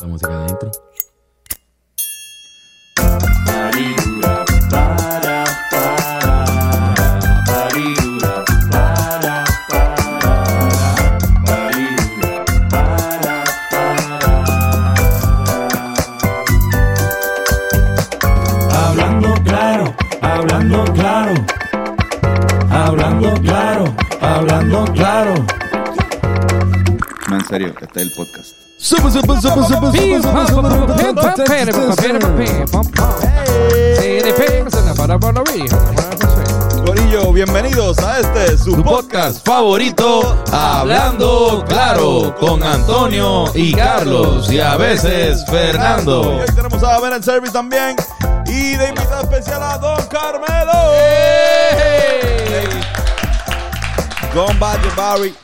La música de intro. Serio, este es el podcast. Super, super, super, super, super, super, super, Corillo, bienvenidos a este su podcast favorito, Hablando Claro, con Antonio y Carlos y a veces Y Fernando. hoy tenemos a Ben el Service también. Y de invitada especial a Don Carmelo. Don Badger Barry.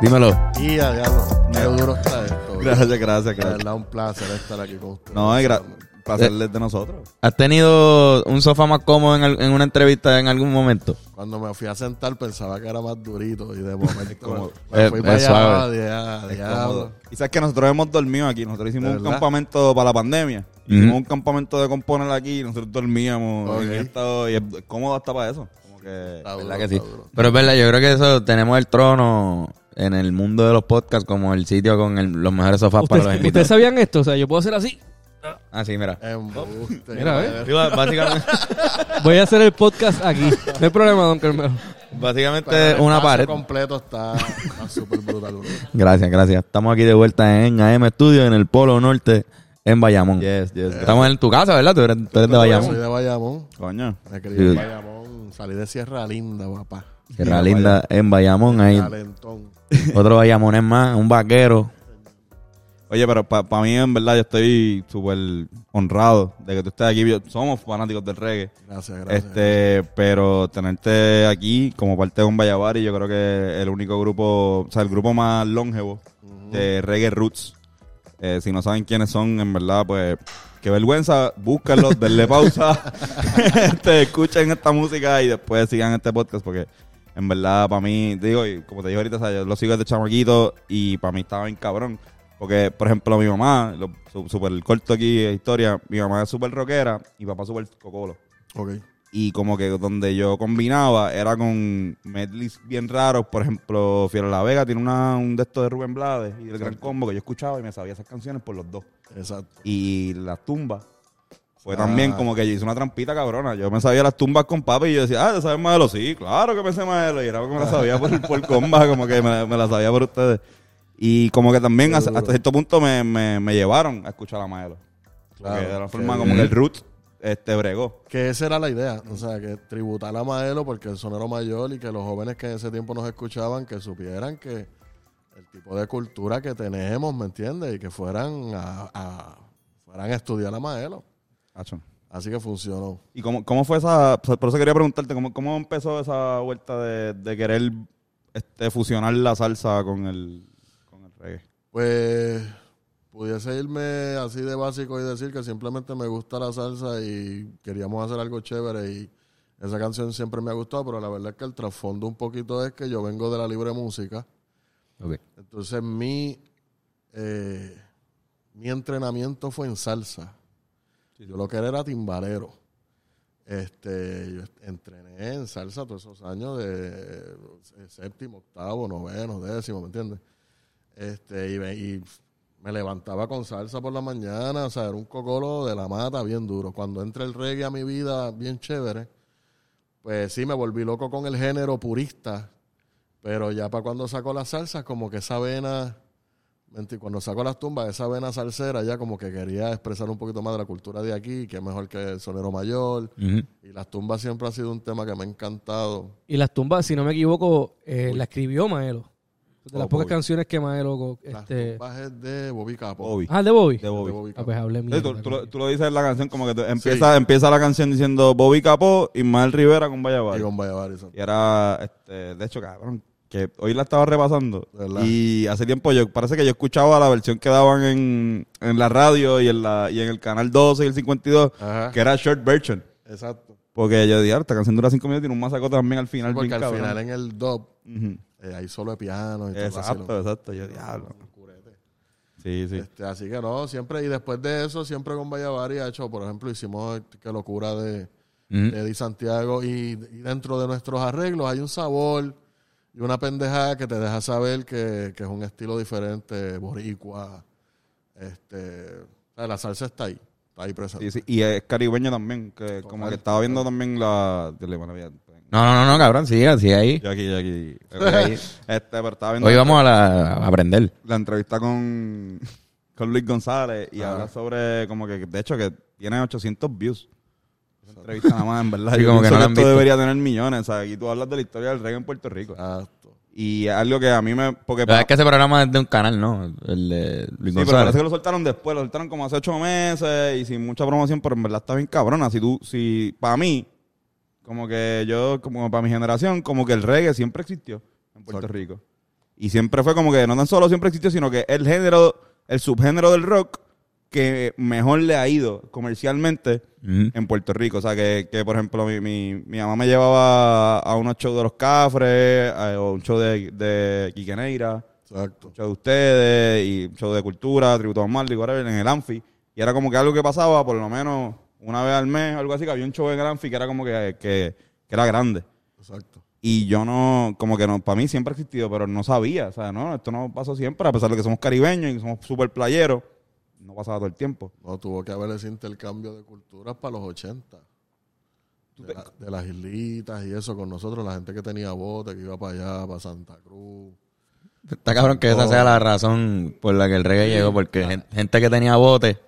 Dímelo. Y a diablo, qué duro está esto. bro. Gracias, gracias, De gracias. verdad, un placer estar aquí con ustedes. No, es gra- placerles de nosotros. ¿Has tenido un sofá más cómodo en, una entrevista en algún momento? Cuando me fui a sentar pensaba que era más durito y de momento cómodo. me Es- fui es para allá. Y sabes que nosotros hemos dormido aquí. Nosotros hicimos ¿De un campamento para la pandemia. Hicimos un campamento de componer aquí y nosotros dormíamos. Ok. en estado- y es cómodo hasta para eso. Como que, Está duro, ¿Verdad que sí? Pero es verdad, yo creo que eso tenemos el trono en el mundo de los podcasts como el sitio con el- los mejores sofás para los ¿Ustedes, invitados. ustedes sabían esto? O sea, yo puedo hacer así. Ah, sí, mira. Embuste. Mira, ¿ves? Sí, básicamente, Voy a hacer el podcast aquí. No hay problema, don Carmelo. básicamente Pero el una pared. completo está súper brutal. bro. Gracias, gracias. Estamos aquí de vuelta en AM Studio, en el Polo Norte, en Bayamón. Yes, yes. Estamos en tu casa, ¿verdad? Tú eres, tú eres de Soy Bayamón. de Bayamón. Coño. Sí. en Bayamón. Salí de Sierra Linda, papá. Sierra Linda, en Bayamón. Calentón. otro Bayamonés más, un vaquero. Oye, pero para mí, en verdad, yo estoy súper honrado de que tú estés aquí. Yo- Somos fanáticos del reggae. Gracias, gracias. Este, pero tenerte aquí como parte de un Vallavari, yo creo que el único grupo, o sea, el grupo más longevo de reggae roots. Eh, si no saben quiénes son, en verdad, pues, qué vergüenza, búsquenlos, denle pausa, este, escuchen esta música y después sigan este podcast porque en verdad para mí, digo, y como te dije ahorita, o sea, yo lo sigo desde chamaquito y para mí estaba bien cabrón. Porque, por ejemplo, mi mamá, súper corto aquí de historia, mi mamá es súper rockera y papá súper cocolo. Ok. Y como que donde yo combinaba era con medleys bien raros. Por ejemplo, Fiero La Vega tiene una, un de estos de Rubén Blades y el Gran Combo que yo escuchaba y me sabía esas canciones por los dos. Exacto. Y las tumbas fue Ah. también como que yo hice una trampita cabrona. Yo me sabía las tumbas con papi y yo decía, ah, ¿te sabes Modelo? Sí, claro que me sé Modelo. Y era como me la sabía por, por comba, como que me, me la sabía por ustedes. Y como que también hasta, hasta cierto punto me, me, me llevaron a escuchar a Maelo. Claro. Porque de la forma bien. como que el root este, bregó. Que esa era la idea, o sea, que tributar a Maelo porque el sonero mayor y que los jóvenes que en ese tiempo nos escuchaban, que supieran que el tipo de cultura que tenemos, ¿me entiendes? Y que fueran a, a- fueran a estudiar a Maelo. Así que funcionó. ¿Y cómo, cómo fue esa? Por eso quería preguntarte, ¿cómo, cómo empezó esa vuelta de, de querer este, fusionar la salsa con el, con el reggae? Pues pudiese irme así de básico y decir que simplemente me gusta la salsa y queríamos hacer algo chévere y esa canción siempre me ha gustado, pero la verdad es que el trasfondo un poquito es que yo vengo de la libre música. Ok. Entonces mi, eh, mi entrenamiento fue en salsa. Yo lo que era era timbalero. Este, yo entrené en salsa todos esos años de eh, séptimo, octavo, noveno, décimo, ¿me entiendes? Este, y, me levantaba con salsa por la mañana, o sea, era un cocolo de la mata bien duro. Cuando entra el reggae a mi vida, bien chévere, pues sí me volví loco con el género purista, pero ya para cuando saco las salsas, como que esa vena, cuando saco las tumbas, esa vena salsera, ya como que quería expresar un poquito más de la cultura de aquí, que es mejor que el sonero mayor. Y las tumbas siempre ha sido un tema que me ha encantado. Y las tumbas, si no me equivoco, eh, la escribió Maelo. De las Oh, pocas Bobby. canciones que Maelo... co- Las Este... tumbas es de Bobby Capo. Bobby. Ah, de Bobby. De Bobby. De Bobby Ah, Capo. pues hablé Sí, mierda. tú, tú lo, tú lo dices en la canción como que empieza, empieza la canción diciendo Bobby Capó y Mal Rivera con Vaya Y con Vallavar, Y era, este, de hecho, cabrón, que hoy la estaba repasando. ¿Verdad? Y hace tiempo yo, parece que yo escuchaba la versión que daban en, en la radio y en, la, y en el canal 12 y el 52, Ajá. que era short version. Exacto. Porque yo dije, "Ah, esta canción dura 5 minutos y tiene un masacote también al final. Porque bien al cabrón". final en el dub Ujú. eh, hay solo de piano y todo Exacto, exacto. Yo, diablo. Sí, sí. Este, así que no, siempre, y después de eso, siempre con Vallavari ha hecho, por ejemplo, hicimos que locura de, Eddie Santiago, y, y dentro de nuestros arreglos hay un sabor y una pendejada que te deja saber que, que es un estilo diferente, boricua. Este, o sea, la salsa está ahí, está ahí presente. Sí, sí. Y es caribeño también, que como que estaba viendo también la... No, no, no, no, cabrón, sigue, sigue ahí. Yo aquí, yo aquí. este, pero estaba viendo Hoy vamos a, la- a aprender. la entrevista con, con Luis González y Ajá. habla sobre como que, de hecho, que tiene 800 views. Esa entrevista nada más, en verdad. Sí, Yo como que no esto visto. debería tener millones. O sea, aquí tú hablas de la historia del reggae en Puerto Rico. Exacto. Y algo que a mí me... Porque Pero es que ese programa es de un canal, ¿no? El de Luis Sí, pero González. parece que lo soltaron después, lo soltaron como hace ocho meses y sin mucha promoción, pero en verdad está bien cabrona. Si tú, si, para mí, como que yo, como para mi generación, como que el reggae siempre existió en Puerto Exacto. Rico. Y siempre fue como que no tan solo siempre existió, sino que el género, el subgénero del rock que mejor le ha ido comercialmente en Puerto Rico. O sea, que, que por ejemplo, mi, mi, mi mamá me llevaba a unos shows de los Cafres, a- o un show de, de Quique Neira Exacto. un show de ustedes y un show de cultura, tributo a Marley, whatever, en el Anfi. Y era como que algo que pasaba por lo menos una vez al mes, algo así, que había un show en el Anfi que era como que, que, que era grande. Exacto. Y yo no, como que no, para mí siempre ha existido, pero no sabía, o sea, no, esto no pasó siempre, a pesar de que somos caribeños y somos súper playeros, no pasaba todo el tiempo. No, tuvo que haber ese intercambio de culturas para los 80. De, la- de las islitas y eso con nosotros, la gente que tenía bote, que iba para allá, para Santa Cruz. Está cabrón que esa sea la razón por la que el reggae llegó, porque gen- gente que tenía bote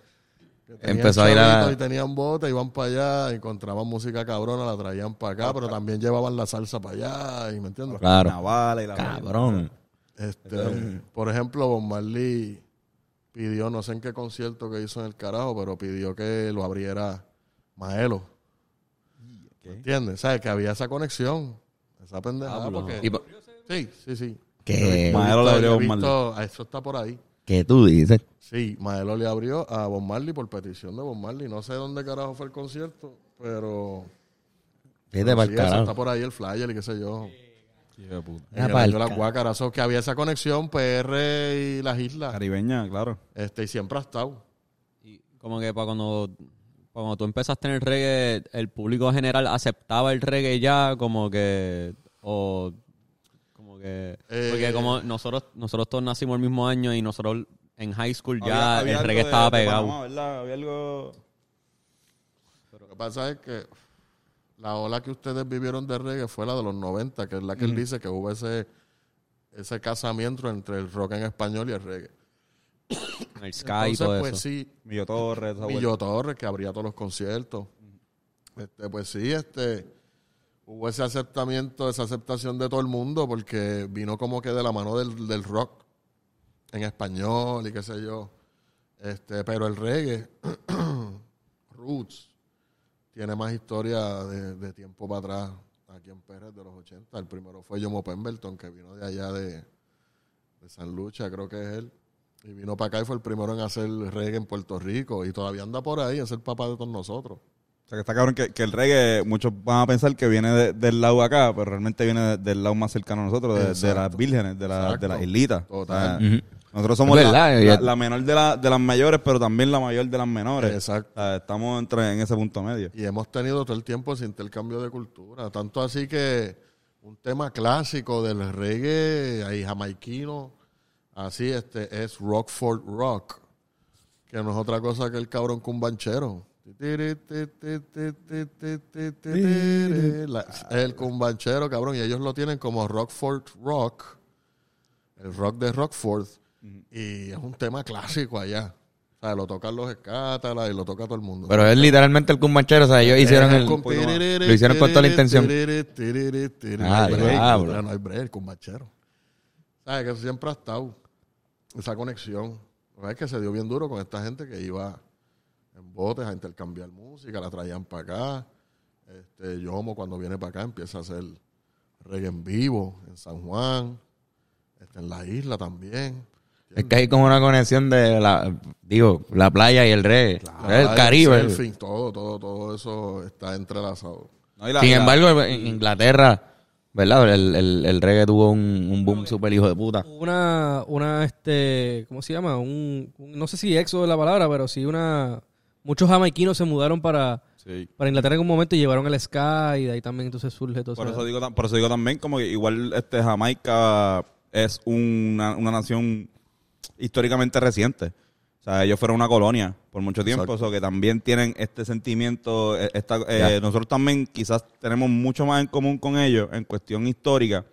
que empezó a ir a... y tenían bote, iban para allá, encontraban música cabrona, la traían para acá, pero también llevaban la salsa para allá, y ¿me entiendes? Claro. Y la Cabrón. Este, por ejemplo, Bob Marley pidió, no sé en qué concierto que hizo en el carajo, pero pidió que lo abriera Maelo. ¿Me entiendes? ¿Sabes? Que había esa conexión, esa pendejada. porque- Y po- Sí, sí, sí. que, Maelo le abrió Bob visto- Eso está por ahí. que tú dices. Sí, Maelo le abrió a Bob Marley por petición de Bob Marley. No sé dónde carajo fue el concierto, pero... Pa'l sí, carajo. está por ahí el flyer y qué sé yo. Vete En el de ca- guácaras, so que había esa conexión PR y las islas. caribeña, claro. Este, y siempre ha estado. Y como que para cuando, cuando tú empezaste en el reggae, el público general aceptaba el reggae ya, como que. O. Como que. Eh, porque como nosotros nosotros todos nacimos el mismo año y nosotros en high school ya Había- había el reggae de- estaba de pegado. Panamá, ¿verdad? Había algo... Lo que pasa es que la ola que ustedes vivieron de reggae fue la de los 90, que es la que él dice que hubo ese, ese casamiento entre el rock en español y el reggae. el sky y Entonces, todo pues eso. sí, Millo Torres, Millo Torres, que abría todos los conciertos. Este, pues sí, este, hubo ese aceptamiento, esa aceptación de todo el mundo, porque vino como que de la mano del, del rock en español y qué sé yo. Este, pero el reggae, Roots, tiene más historia de, de tiempo para atrás aquí en Pérez de los 80. El primero fue Jomo Pemberton, que vino de allá de, de San Lucha, creo que es él. Y vino para acá y fue el primero en hacer reggae en Puerto Rico. Y todavía anda por ahí, es el papá de todos nosotros. O sea, que está cabrón que, que el reggae, muchos van a pensar que viene de- del lado de acá, pero realmente viene de- del lado más cercano a nosotros, de, las vírgenes, de, la- de las islitas. Total. O sea, Ujú. Nosotros somos la, menor de, la- de las mayores, pero también la mayor de las menores. Exacto. O sea, estamos entre, en ese punto medio. Y hemos tenido todo el tiempo ese intercambio de cultura. Tanto así que un tema clásico del reggae ahí jamaiquino, así este, es Rockford Rock. Que no es otra cosa que el cabrón cumbanchero. La- Es el cumbanchero, cabrón. Y ellos lo tienen como Rockford Rock. El rock de Rockford. Y es un tema clásico allá. O sea, lo tocan los escátalas y lo toca todo el mundo. Pero es literalmente el cumbanchero, o sea, ellos hicieron el... Lo hicieron con toda la intención. Ah, No hay break, diablo. o sea, no hay break, con bachero. ¿Sabes? Que siempre ha estado esa conexión. Es que se dio bien duro con esta gente que iba en botes a intercambiar música, la traían para acá. Este, Yomo cuando viene para acá empieza a hacer reggae en vivo en San Juan, este, en la isla también. Es que hay como una conexión de la, digo, la playa y el reggae. El playa, Caribe. surfing, todo, todo, todo eso está entrelazado. No, y la- Sin la- embargo, en Inglaterra ¿verdad? El, el, el reggae tuvo un, un boom super hijo de puta. Una, una, este, ¿cómo se llama? Un, un- no sé si éxodo es la palabra, pero sí una... Muchos jamaiquinos se mudaron para, Sí. para Inglaterra en un momento y llevaron el ska y de ahí también entonces surge todo Por eso. digo, por eso digo también como que igual este Jamaica es una, una nación históricamente reciente. O sea, ellos fueron una colonia por mucho tiempo, Exacto. so que también tienen este sentimiento. eh, esta- eh, nosotros también quizás tenemos mucho más en común con ellos en cuestión histórica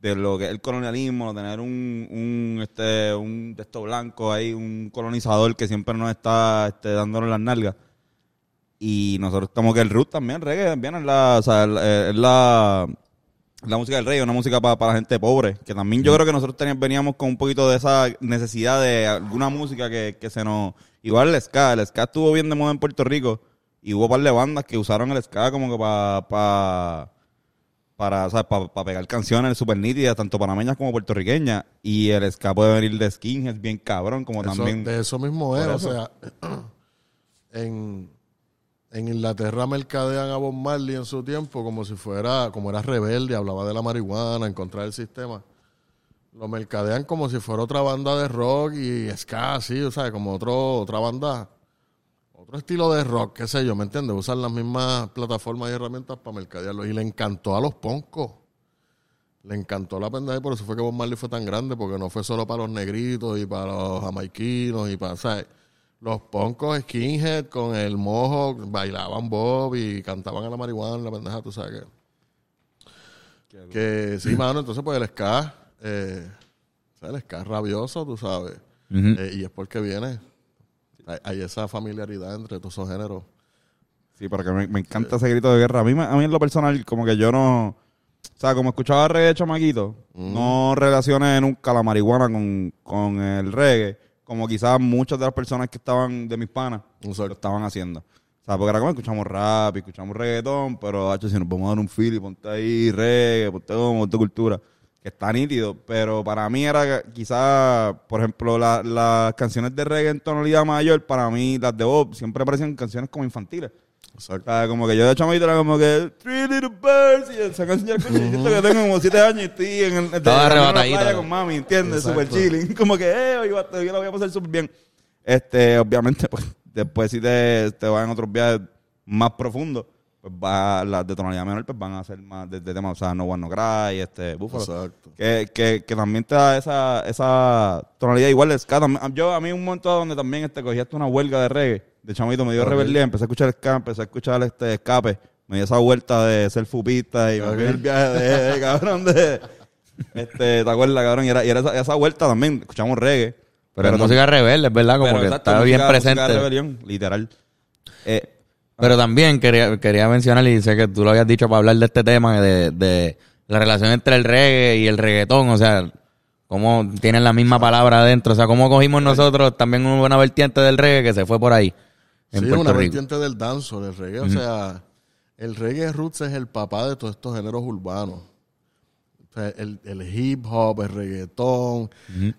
de lo que es el colonialismo, tener un, un este un texto blanco ahí, un colonizador que siempre nos está este, dándonos las nalgas. Y nosotros estamos que el root también, reggae, también es la, o sea, eh, es la, la música del reggae, una música para la gente pobre, que también yo creo que nosotros teníamos, veníamos con un poquito de esa necesidad de alguna música que, que se nos... Igual el ska, el ska estuvo bien de moda en Puerto Rico y hubo un par de bandas que usaron el ska como que para... Pa, para, o sea, pa- pa pegar canciones súper nítidas, tanto panameñas como puertorriqueñas. Y el ska puede venir de skinheads bien cabrón, como Eso- también... de eso mismo es, o sea, en, en Inglaterra mercadean a Bob Marley en su tiempo como si fuera, como era rebelde, hablaba de la marihuana, en contra del sistema. Lo mercadean como si fuera otra banda de rock y ska, así, o sea, como otro, otra banda, otro estilo de rock, qué sé yo, ¿me entiendes? Usan las mismas plataformas y herramientas para mercadearlo. Y le encantó a los poncos. Le encantó la pendeja y por eso fue que Bob Marley fue tan grande, porque no fue solo para los negritos y para los jamaiquinos y para, ¿sabes? Los poncos skinhead con el mojo bailaban Bob y cantaban a la marihuana, la pendeja, tú sabes que. Que sí, mano, entonces pues el ska, eh, o sea, el ska es rabioso, tú sabes. Eh, y es porque viene. Hay, hay esa familiaridad entre todos esos géneros. Sí, porque me, me encanta ese grito de guerra. A mí, me- a mí en lo personal, como que yo no... O sea, como escuchaba reggae de chamaquito, no relacioné nunca la marihuana con, con el reggae, como quizás muchas de las personas que estaban de mis panas lo estaban haciendo. O sea, porque ahora como escuchamos rap y escuchamos reggaetón, pero hacho, si nos vamos a dar un feel y ponte ahí reggae, ponte como, ponte cultura, que está nítido. Pero para mí era quizás, por ejemplo, la- las canciones de reggae en tonalidad mayor, para mí las de Bob siempre parecían canciones como infantiles. O Exacto. sea, como que yo de chamito era como que Three Little Birds y esa canción ya escucho, y siento que tengo como siete años y estoy en el Estaba arrebatadito. con mami, ¿entiendes? Super chilling, como que eh, hoy, va- hoy la voy a pasar súper bien. Este, obviamente, pues después si te, te vas en otros viajes más profundos, pues va, las de tonalidad menor pues van a ser más de, de temas, o sea, No One No Cry, este, Búfalo. Exacto. Que, que, que también te da esa, esa tonalidad igual de ska. Yo, a mí un momento donde también este, cogí hasta una huelga de reggae. De chamito me dio Ok. rebeldía, empecé a escuchar ska, empecé a escuchar este escape. Me dio esa vuelta de ser fupista y me fui el viaje de, de, cabrón de... Este, ¿te acuerdas, cabrón? Y era, y era esa, esa vuelta también, escuchamos reggae. Pero, es tam- música rebelde, es verdad, como pero que exacto, música- bien presente. rebelión, literal. Eh, Pero también quería, quería mencionar, y sé que tú lo habías dicho para hablar de este tema, de, de la relación entre el reggae y el reggaetón, o sea, cómo tienen la misma palabra adentro, o sea, cómo cogimos nosotros también una buena vertiente del reggae que se fue por ahí, en sí, Puerto una Rico. vertiente del danzo, del reggae. O sea, el reggae roots es el papá de todos estos géneros urbanos. O sea, el, el hip hop, el reggaetón,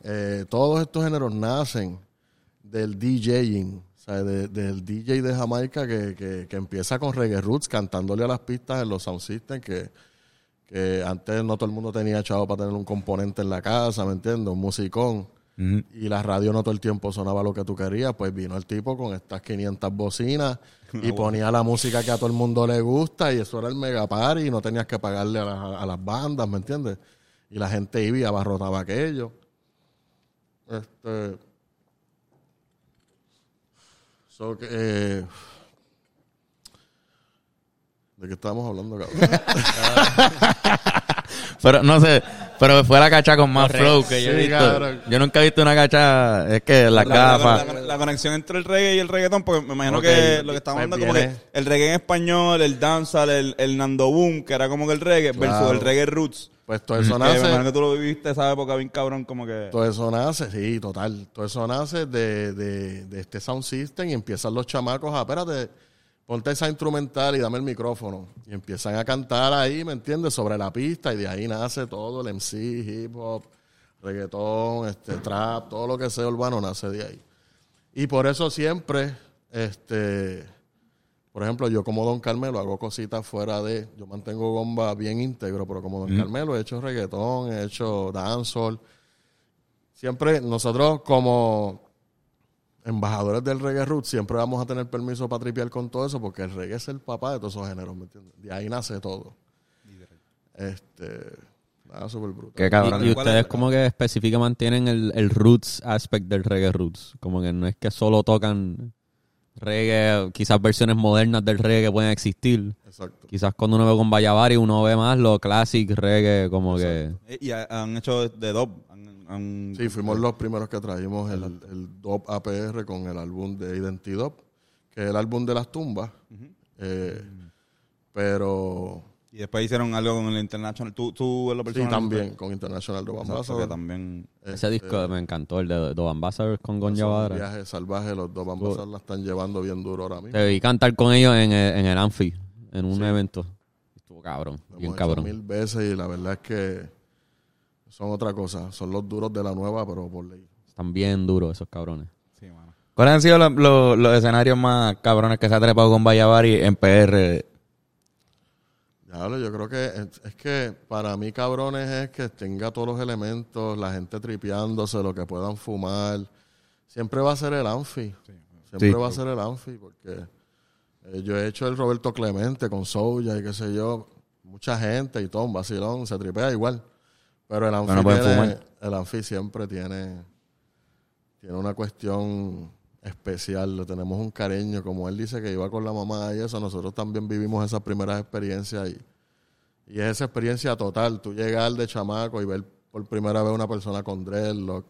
eh, todos estos géneros nacen del DJing. O sea, de- del DJ de Jamaica que, que, que empieza con reggae roots cantándole a las pistas en los sound systems que, que antes no todo el mundo tenía chavo para tener un componente en la casa, ¿me entiendes? Un musicón. Y la radio no todo el tiempo sonaba lo que tú querías, pues vino el tipo con estas 500 bocinas y ponía la música que a todo el mundo le gusta y eso era el mega party y no tenías que pagarle a, las- a las bandas, ¿me entiendes? Y la gente iba y abarrotaba aquello. Este... So que, eh, ¿De qué estábamos hablando, cabrón? Pero no sé, pero fue la cacha con más flow que yo he Sí, visto. cabrón. Yo nunca he visto una cacha, es que las la, gafas. la- la- la conexión entre el reggae y el reggaetón, porque me imagino que lo que estamos pues hablando como que el reggae en español, el dancehall, el, el Nando Boom, que era como que el reggae, versus el reggae roots. Pues todo eso Que me imagino nace... que tú lo viviste esa época bien cabrón, como que... Todo eso nace, sí, total. Todo eso nace de, de, de este sound system y empiezan los chamacos a, espérate, ponte esa instrumental y dame el micrófono. Y empiezan a cantar ahí, ¿me entiendes? Sobre la pista y de ahí nace todo el MC, hip hop, reggaetón, este, trap, todo lo que sea urbano nace de ahí. Y por eso siempre, este, por ejemplo, yo como Don Carmelo hago cositas fuera de, yo mantengo Gomba bien íntegro, pero como Don Carmelo he hecho reggaetón, he hecho dancehall. Siempre nosotros como embajadores del reggae root siempre vamos a tener permiso para tripear con todo eso porque el reggae es el papá de todos esos géneros, ¿me entiendes? De ahí nace todo. Este, nada, súper brutal. Qué cabrón. Y, y ¿Cuál ustedes es? como que específicamente mantienen el, el roots aspect del reggae roots. Como que no es que solo tocan reggae, quizás versiones modernas del reggae que pueden existir. Exacto. Quizás cuando uno ve con Vallavari uno ve más lo classic reggae como que... Eh, Y ha- han hecho de dub. Han- han- Sí, fuimos los primeros que trajimos el, el DOP APR con el álbum de Identidad, que es el álbum de las tumbas. Eh, pero Y después hicieron algo con el International. Tú, tú en lo sí, personal. también con International Exacto, Ambassador. también. Ese disco me encantó, el de Dos Ambassadors con Gon Yavadra. viajes salvajes, los dos Ambassadors la están llevando bien duro ahora mismo. Te vi cantar con ellos en el, en el Amphi, en un evento. Estuvo cabrón, Lo bien hemos hecho cabrón. mil veces y la verdad es que son otra cosa. Son los duros de la nueva, pero por ley. Están bien duros esos cabrones. Sí, mano. ¿Cuáles han sido los, los- los escenarios más cabrones que se ha trepado con Vallavari en PR? Diablo, yo creo que es, es que para mí, cabrones, es que tenga todos los elementos, la gente tripeándose, lo que puedan fumar. Siempre va a ser el Anfi. Siempre Sí. va a ser el Anfi, porque eh, yo he hecho el Roberto Clemente con Souya y qué sé yo. Mucha gente y todo, un vacilón, se tripea igual. Pero el Anfi, tiene- el Anfi siempre tiene, tiene una cuestión especial. Le tenemos un cariño. Como él dice que iba con la mamá y eso, nosotros también vivimos esas primeras experiencias y, y es esa experiencia total. Tú llegar de chamaco y ver por primera vez una persona con dreadlock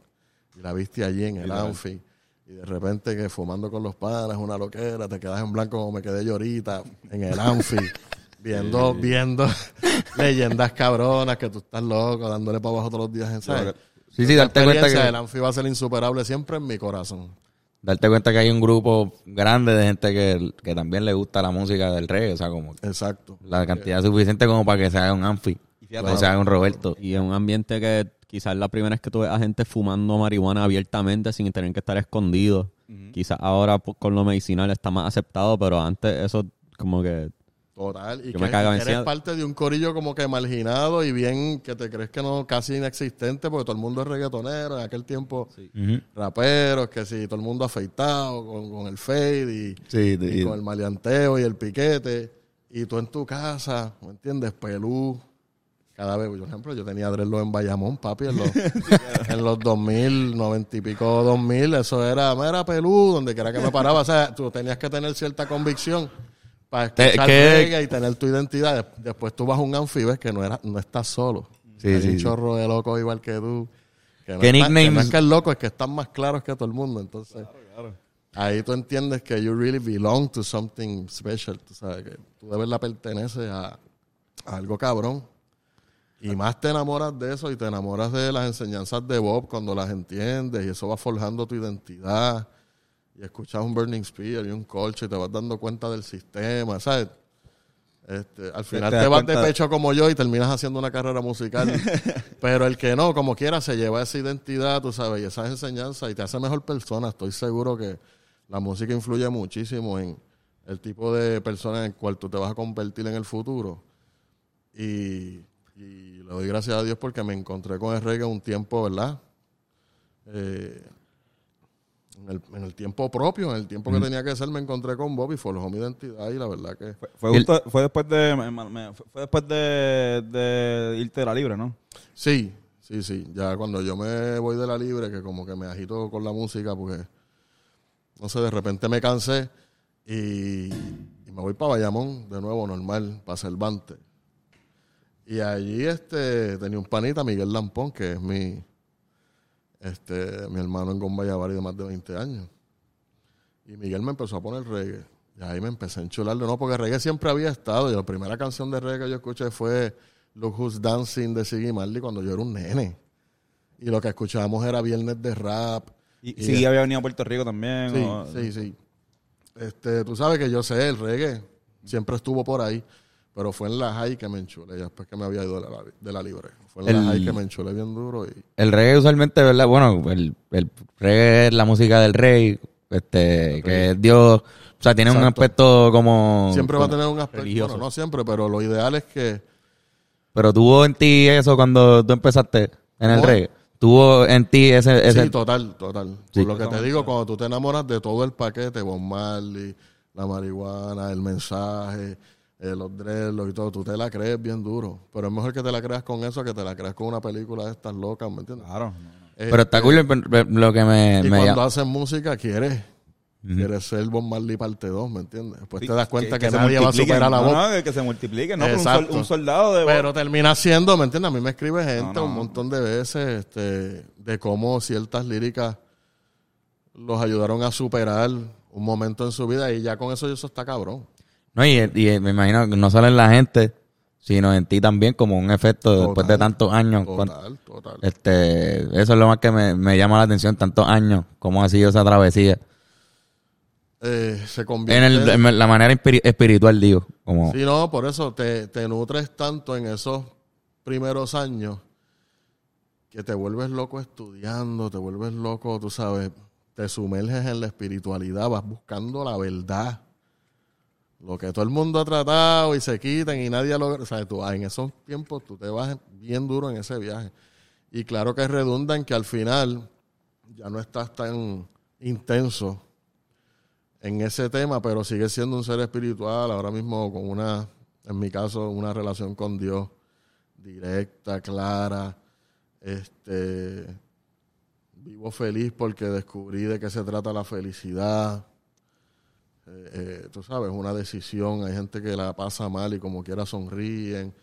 y la viste allí en el Anfi. Y de repente que fumando con los panas, una loquera, te quedas en blanco como me quedé yo ahorita, en el Anfi, viendo, viendo leyendas cabronas que tú estás loco, dándole para abajo todos los días en ¿sabes? Sí, sí, Esa darte cuenta experiencia que, del Anfi va a ser insuperable siempre en mi corazón. darte cuenta que hay un grupo grande de gente que, que también le gusta la música del reggae. O sea, como Exacto. la cantidad suficiente como para que se haga un Anfi. fíjate- O se haga un Roberto. Y en un ambiente que quizás la primera vez que tú ves a gente fumando marihuana abiertamente sin tener que estar escondido. Quizás ahora pues, con lo medicinal está más aceptado, pero antes eso como que... Total. Y Yo que, me cagaba eres encima. parte de un corillo como que marginado y bien que te crees que no, casi inexistente, porque todo el mundo es reggaetonero. En aquel tiempo, raperos, que sí, todo el mundo afeitado con, con el fade y, Sí, y y- con el maleanteo y el piquete. Y tú en tu casa, ¿me entiendes? Pelú. Cada vez, por ejemplo, yo tenía dreadlock en Bayamón, papi, en los, en los 2000, 90 y pico, 2000, eso era, era pelú, donde quiera que me paraba. O sea, tú tenías que tener cierta convicción para Te- escuchar ¿qué- reggae y tener tu identidad. Des- Después tú vas a un anfi, ves que no, era, no estás solo. Sí, Hay sí, un sí. chorro de locos igual que tú. Que no, ¿Qué está- que no es que el loco, es que están más claros que todo el mundo. Entonces, ahí tú entiendes que you really belong to something special. Tú sabes que tú de verdad perteneces a, a algo cabrón. Y más te enamoras de eso y te enamoras de las enseñanzas de Bob cuando las entiendes y eso va forjando tu identidad. Y escuchas un Burning Spear y un colche y te vas dando cuenta del sistema, ¿sabes? Este, al final te vas de pecho como yo y terminas haciendo una carrera musical. Pero el que no, como quiera, se lleva esa identidad, tú sabes, y esas enseñanzas y te hace mejor persona. Estoy seguro que la música influye muchísimo en el tipo de persona en el cual tú te vas a convertir en el futuro. Y, y le doy gracias a Dios porque me encontré con el reggae un tiempo, ¿verdad? Eh, en, el, en el tiempo propio, en el tiempo que tenía que ser, me encontré con Bob y forjó mi identidad y la verdad que... Fue, fue justo- fue después de. me- Fue fue después de, de irte de la libre, ¿no? Sí, sí, sí. Ya cuando yo me voy de la libre, que como que me agito con la música, porque, no sé, de repente me cansé y, y me voy para Bayamón, de nuevo, normal, para Cervantes. Y allí este, tenía un panita, Miguel Lampón, que es mi, este, mi hermano en Gombayavari de más de 20 años. Y Miguel me empezó a poner reggae. Y ahí me empecé a enchularle, no, porque reggae siempre había estado. Y la primera canción de reggae que yo escuché fue Look Who's Dancing de Siggy Marley cuando yo era un nene. Y lo que escuchábamos era Viernes de Rap. Y, Y- sí, había venido a Puerto Rico también. Sí, o- sí, sí. Este, tú sabes que yo sé, el reggae siempre estuvo por ahí. Pero fue en la high que me enchulé, ya después que me había ido de la, de la libre. Fue El- la high que me enchulé bien duro y... El reggae usualmente, ¿verdad? Bueno, el, el reggae es la música del rey. este, que es Dios, o sea, tiene un aspecto como... Siempre va a tener un aspecto, religioso. bueno, no siempre, pero lo ideal es que Pero tuvo en ti eso cuando tú empezaste en el ¿Cómo? reggae. Tuvo en ti ese... ese Sí, total, total. Sí. Por lo que te digo, cuando tú te enamoras de todo el paquete, Bob Marley, la marihuana, el mensaje, eh, los dreadlocks y todo, tú te la crees bien duro. Pero es mejor que te la creas con eso que te la creas con una película de estas locas, ¿me entiendes? Claro. Eh, pero está cool pero lo que me, y me cuando llama. haces música, quieres. Quieres ser Bob Marley parte 2, ¿me entiendes? Después Sí, te das cuenta que, se nadie va a superar la No, voz. no, que- que se multiplique, ¿no? Pero Un, sol- un soldado de Pero termina siendo, ¿me entiendes? A mí me escribe gente No, no. un montón de veces este, de cómo ciertas líricas los ayudaron a superar un momento en su vida y ya con eso eso está cabrón. No, y, y me imagino que no solo en la gente, sino en ti también, como un efecto después de tantos años. Total, total. Este, eso es lo más que me, me llama la atención, tantos años, cómo ha sido esa travesía. Eh, se En, convierte el- en la manera espiri- espiritual, digo. Como, Sí, no, por eso te, te nutres tanto en esos primeros años que te vuelves loco estudiando, te vuelves loco, tú sabes, te sumerges en la espiritualidad, vas buscando la verdad. Lo que todo el mundo ha tratado y se quitan y nadie logra, o sea, tú, en esos tiempos tú te vas bien duro en ese viaje. Y claro que redunda en que al final ya no estás tan intenso en ese tema, pero sigue siendo un ser espiritual, ahora mismo con una, en mi caso, una relación con Dios directa, clara, este, vivo feliz porque descubrí de qué se trata la felicidad, Eh, eh, tú sabes, una decisión, hay gente que la pasa mal y como quiera sonríen,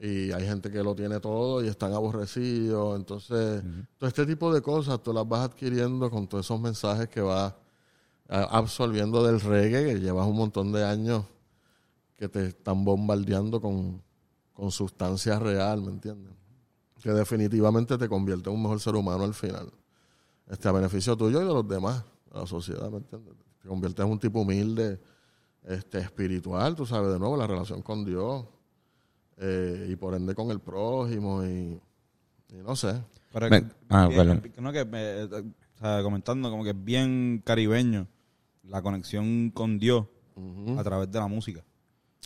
y hay gente que lo tiene todo y están aborrecidos, entonces, todo este tipo de cosas tú las vas adquiriendo con todos esos mensajes que vas a- absorbiendo del reggae, que llevas un montón de años que te están bombardeando con, con sustancia real, ¿me entiendes? Que definitivamente te convierte en un mejor ser humano al final. Este, a beneficio tuyo y de los demás, de la sociedad, ¿me entiendes? Te conviertes en un tipo humilde, este, espiritual, tú sabes, de nuevo, la relación con Dios eh, y por ende con el prójimo y, y no sé. Pero Me- que- ah, bien- no, que me- eh, o sea, comentando como que es bien caribeño la conexión con Dios a través de la música.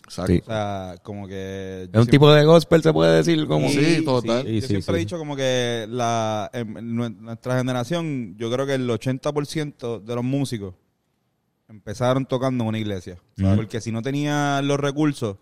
Exacto. Sí. O sea, como que... es un tipo de gospel, se puede decir, como... Sí, total. yo Sí, sí, siempre he dicho como que la, en, en nue- nuestra generación, yo creo que el 80% de los músicos empezaron tocando en una iglesia. Porque si no tenías los recursos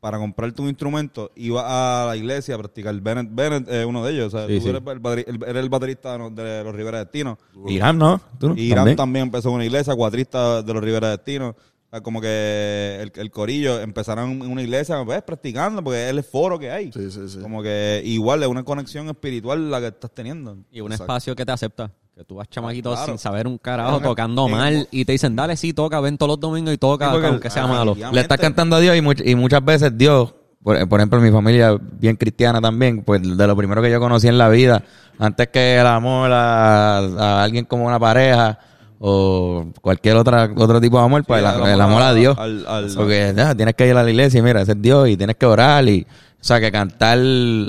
para comprarte un instrumento, iba a la iglesia a practicar. Bennett, Bennett es uno de ellos. O sea, Sí, tú sí. eres el, bateri- el- eres el baterista de los- de los Rivera Destinos. Irán, ¿no? Irán ¿También? también. empezó en una iglesia, cuatrista de los Rivera Destinos. O sea, como que el, el corillo empezaron en una iglesia, pues, practicando, porque es el foro que hay. Sí, sí, sí. Como que igual es una conexión espiritual la que estás teniendo. Y un Exacto. espacio que te acepta. Que tú vas chamaquito claro. sin saber un carajo, Claro. tocando Sí, mal, como- y te dicen, dale, sí, toca, ven todos los domingos y toca, Sí, aunque sea Ah, malo. Le estás cantando a Dios y, much- y muchas veces Dios, por, por ejemplo, mi familia bien cristiana también, pues de lo primero que yo conocí en la vida, antes que el amor a, a alguien como una pareja o cualquier otra otro tipo de amor, pues Sí, el, el amor a Dios. al- al- Porque ya, tienes que ir a la iglesia y mira, ese es Dios y tienes que orar y... O sea, que cantar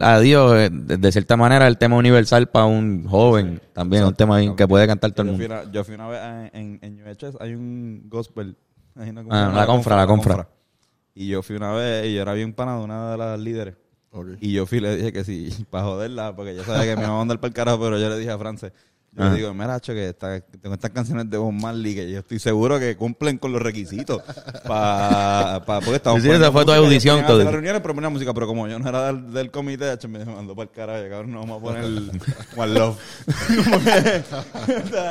a Dios, eh, de, de cierta manera, es el tema universal para un joven. También es un tema que puede cantar todo el Yo fui, mundo. una, yo fui una vez a- en, en UHS, hay un gospel. hay una- Ah, la confra, la confra. Y yo fui una vez y yo era bien pana de una de las líderes. Y yo fui y le dije que sí, para joderla, porque yo sabía que me iba a mandar para el carajo, pero yo le dije a France, yo Ajá. digo, mira, Hacho, que esta- tengo estas canciones de Bob Marley que yo estoy seguro que cumplen con los requisitos. para porque estamos Sí, esa fue tu audición, todo. las reuniones, pero ponía música, pero como yo no era del, del comité, Hacho, me mandó para el carajo, cabrón, no vamos a poner One Love.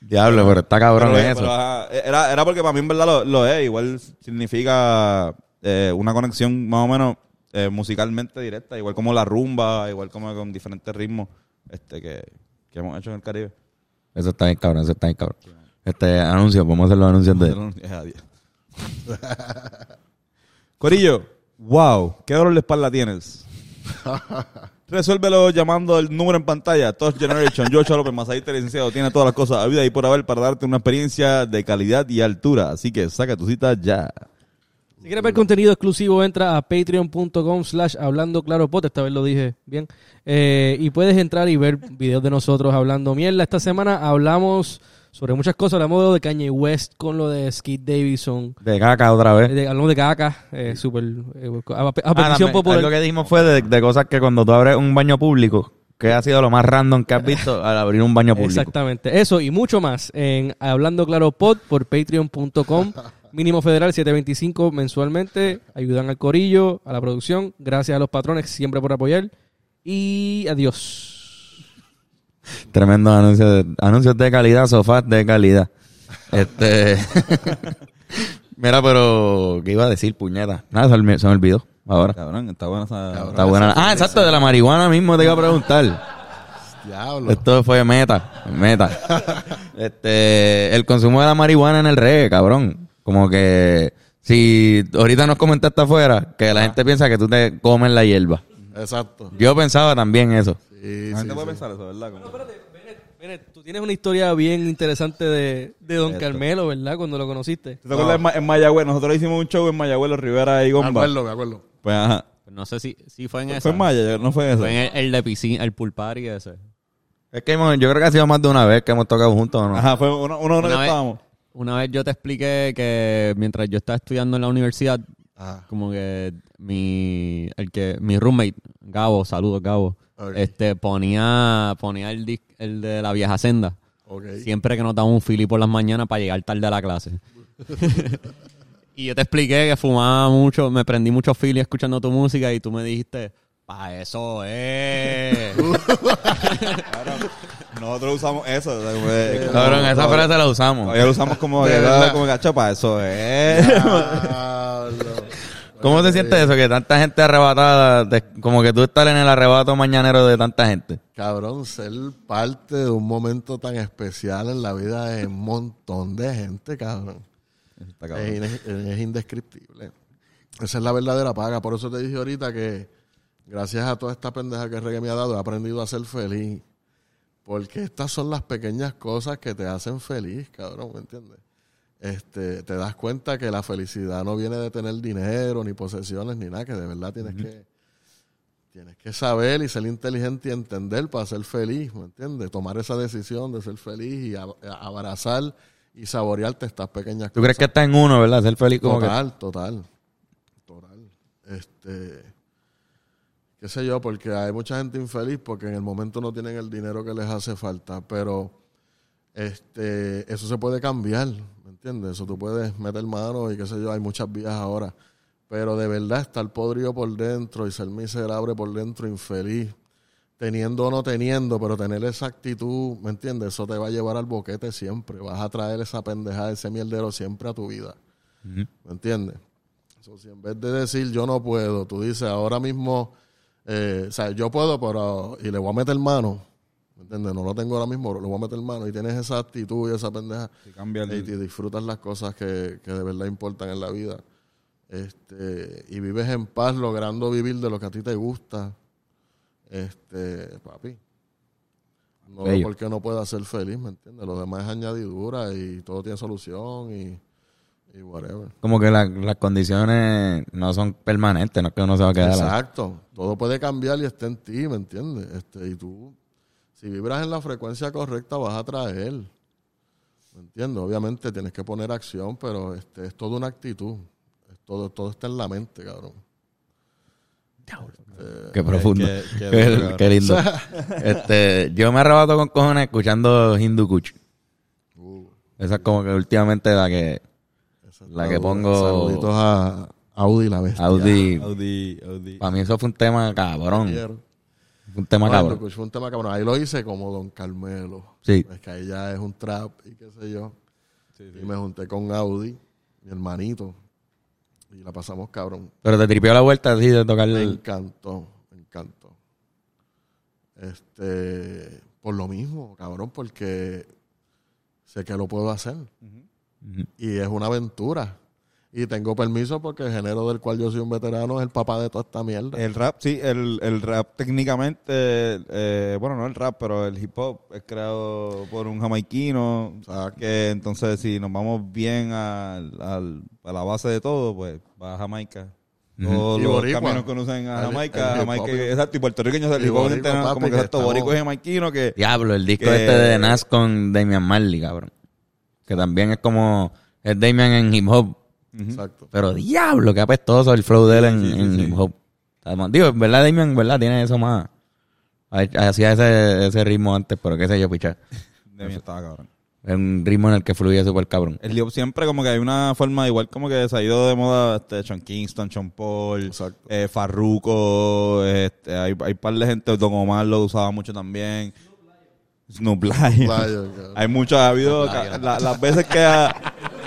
Diablo, pero está cabrón Pero, eso. pero, era, era porque para mí en verdad lo, lo es. Igual significa eh, una conexión más o menos eh, musicalmente directa. Igual como la rumba, igual como con diferentes ritmos este que, que hemos hecho en el Caribe. Eso está bien cabrón, eso está bien cabrón. Este anuncio, vamos a hacer los anuncios de... Adiós. Corillo, wow, ¿qué dolor de espalda tienes? Resuélvelo llamando el número en pantalla. Touch Generation, Joshua López, masajista licenciado. Tiene todas las cosas a vida y por haber para darte una experiencia de calidad y altura. Así que saca tu cita ya. Si quieres ver contenido exclusivo, entra a patreon.com slash hablando claro pot. Esta vez lo dije bien. Eh, y puedes entrar y ver videos de nosotros hablando mierda. Esta semana hablamos sobre muchas cosas. Hablamos de Kanye West con lo de Skid Davidson. De caca otra vez. De- hablamos de caca, eh, super, eh, a, a Ah, petición también, popular. Algo que dijimos fue de, de cosas que cuando tú abres un baño público, que ha sido lo más random que has visto al abrir un baño público. Exactamente. Eso y mucho más en Hablando Claro Pod por patreon.com. Mínimo federal 725 mensualmente. Ayudan al corillo, a la producción. Gracias a los patrones siempre por apoyar. Y adiós. Tremendos anuncios de, anuncios de calidad, sofás de calidad. Este. Mira, pero. ¿Qué iba a decir, puñeta? Nada, se me, se me olvidó. Ahora. Cabrón, está buena esa... Está buena. Ah, exacto, de la marihuana mismo te iba a preguntar. Diablo. Esto fue meta, meta. Este, el consumo de la marihuana en el reggae, cabrón. Como que si ahorita nos comentaste afuera que la gente piensa que tú te comes la hierba. Exacto. Yo pensaba también eso. Sí, La sí, gente puede sí. pensar eso, ¿verdad? Como- Bennett, tú tienes una historia bien interesante de, de Don Carmelo, ¿verdad? Cuando lo conociste. ¿Te acuerdas en, Ma- en Mayagüez? Nosotros hicimos un show en Mayagüez, los Rivera y Me Gomba. acuerdo, me acuerdo. Pues ajá. No sé si, si fue en esa. Fue en Maya, no fue en Fue eso. en el, el de piscina, el pool party ese. Es que hemos- yo creo que ha sido más de una vez que hemos tocado juntos, ¿o ¿no? Ajá, fue uno, uno, uno que vez- estábamos. Una vez yo te expliqué que mientras yo estaba estudiando en la universidad, Ajá. como que mi el que mi roommate Gabo, saludos Gabo, este ponía ponía el disc, el de la vieja senda. Siempre que nos daba un fili por las mañanas para llegar tarde a la clase. y yo te expliqué que fumaba mucho, me prendí mucho fili escuchando tu música y tú me dijiste, pa eso es. Nosotros usamos eso. o sea, fue- Cabrón, esa frase la usamos. Todavía lo usamos como, De que, verdad. como gacho para eso, eh. Diablo. ¿Cómo te sientes eso? Que tanta gente arrebatada, de- como que tú estás en el arrebato mañanero de tanta gente. Cabrón, ser parte de un momento tan especial en la vida de un montón de gente, cabrón. Está cabrón. Es, es indescriptible. Esa es la verdadera paga. Por eso te dije ahorita que gracias a toda esta pendeja que el reggae me ha dado, he aprendido a ser feliz. Porque estas son las pequeñas cosas que te hacen feliz, cabrón, ¿me entiendes? Este, te das cuenta que la felicidad no viene de tener dinero, ni posesiones, ni nada, que de verdad tienes que tienes que saber y ser inteligente y entender para ser feliz, ¿me entiendes? Tomar esa decisión de ser feliz y a- abrazar y saborearte estas pequeñas ¿Tú cosas. crees que está en uno, verdad? Ser feliz como que... Total, total. Total. Este. Qué sé yo, porque hay mucha gente infeliz porque en el momento no tienen el dinero que les hace falta. Pero este eso se puede cambiar, ¿me entiendes? Eso tú puedes meter mano y qué sé yo, hay muchas vías ahora. Pero de verdad estar podrido por dentro y ser miserable por dentro, infeliz, teniendo o no teniendo, pero tener esa actitud, ¿me entiendes? Eso te va a llevar al boquete siempre. Vas a traer esa pendejada, ese mierdero siempre a tu vida. ¿Me entiendes? So, si en vez de decir yo no puedo, tú dices ahora mismo, eh, o sea, yo puedo, pero y le voy a meter mano, ¿me entiendes? No lo tengo ahora mismo, le voy a meter mano y tienes esa actitud y esa pendeja Sí, cambia el- y, y disfrutas las cosas que, que de verdad importan en la vida. Este, y vives en paz logrando vivir de lo que a ti te gusta. Este, papi. No Bello. porque no puedas ser feliz, ¿me entiendes? Lo demás es añadidura y todo tiene solución y, y whatever. Como que la- las condiciones no son permanentes, no es que uno se va a quedar. Exacto. Todo puede cambiar y está en ti, ¿me entiendes? Este, y tú, si vibras en la frecuencia correcta, vas a traer. ¿Me entiendes? Obviamente tienes que poner acción, pero este, es toda una actitud. Es todo, todo está en la mente, cabrón. Qué profundo. Qué- qué Qué, duro, cabrón. qué lindo. este, yo me arrebato con cojones escuchando Hindu Kuch. Uh, Esa es como que últimamente la que La que dura. pongo- Saluditos a Audi la bestia. Audi. Audi, Audi. Para mí eso fue un tema cabrón. Fue un tema Bueno, cabrón. escuché un tema cabrón. Ahí lo hice como Don Carmelo. Sí. Es que ahí ya es un trap y qué sé yo. Y me junté con Audi, mi hermanito. Y la pasamos cabrón. Pero te tripió la vuelta así de tocar Me encantó, me encantó. Este, por lo mismo, cabrón, porque sé que lo puedo hacer. Ujú. Y es una aventura. Y tengo permiso porque el género del cual yo soy un veterano es el papá de toda esta mierda. El rap, sí, el, el rap técnicamente, eh, bueno, no el rap, pero el hip hop es creado por un jamaiquino. Exacto. Que entonces, si nos vamos bien al, al- a la base de todo, pues va a Jamaica. Todos Y los boricua. caminos conocen a El- Jamaica, el hip Jamaica, exacto, y puertorriqueños el Y hip hop boricua, como que que exacto, estamos- boricua y jamaiquino que Diablo, el disco Que- este de Nas con Damian Marley, cabrón. Que también es como es Damian en hip hop, Exacto. pero diablo, que apestoso el flow de él en, en hip hop. Además, digo, en verdad Damian, en verdad tiene eso más. Hacía ese, ese ritmo antes, pero qué sé yo, pichar. Mí estaba cabrón. Es un ritmo en el que fluye súper cabrón. El hip siempre como que hay una forma, igual como que se ha ido de moda este, Sean Kingston, Sean Paul, Exacto. eh, Farruko, este, hay, hay par de gente, Don Omar lo usaba mucho también. Snoop Lion. Hay muchos, ha habido ca- la- las veces que ha-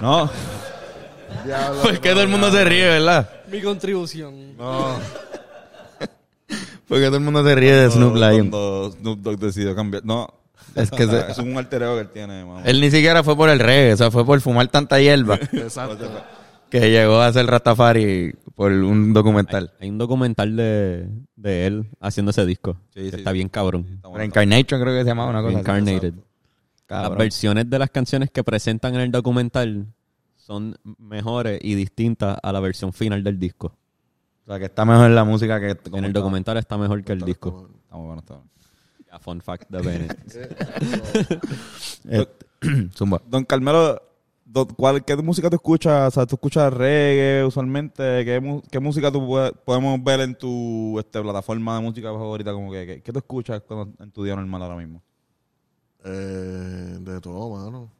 no, Diablo, Porque todo el mundo se ríe, ¿verdad? Mi contribución. No, Porque todo el mundo se ríe de Snoop Lion. cuando Snoop Dogg decidió cambiar, no, Es que se- es un alter ego que él tiene, mamá. él ni siquiera fue por el reggae, o sea, fue por fumar tanta hierba exacto. que llegó a ser Rastafari por un documental. Hay un documental de, de él haciendo ese disco. Sí, que sí, está sí. bien cabrón. Reincarnation creo que se llamaba una cosa. Las versiones de las canciones que presentan en el documental son mejores y distintas a la versión final del disco. O sea, que está mejor la música que En el documental está mejor que el disco. Está muy bueno, está bueno. Ya, fun fact de Bennett. Zumba. Don Carmelo, ¿cuál, ¿qué música tú escuchas? O sea, ¿tú escuchas reggae usualmente? ¿Qué, qué música tú puedes- podemos ver en tu este, plataforma de música favorita? Como que, que- ¿Qué tú escuchas cuando- en tu día normal ahora mismo? Eh, de todo, mano.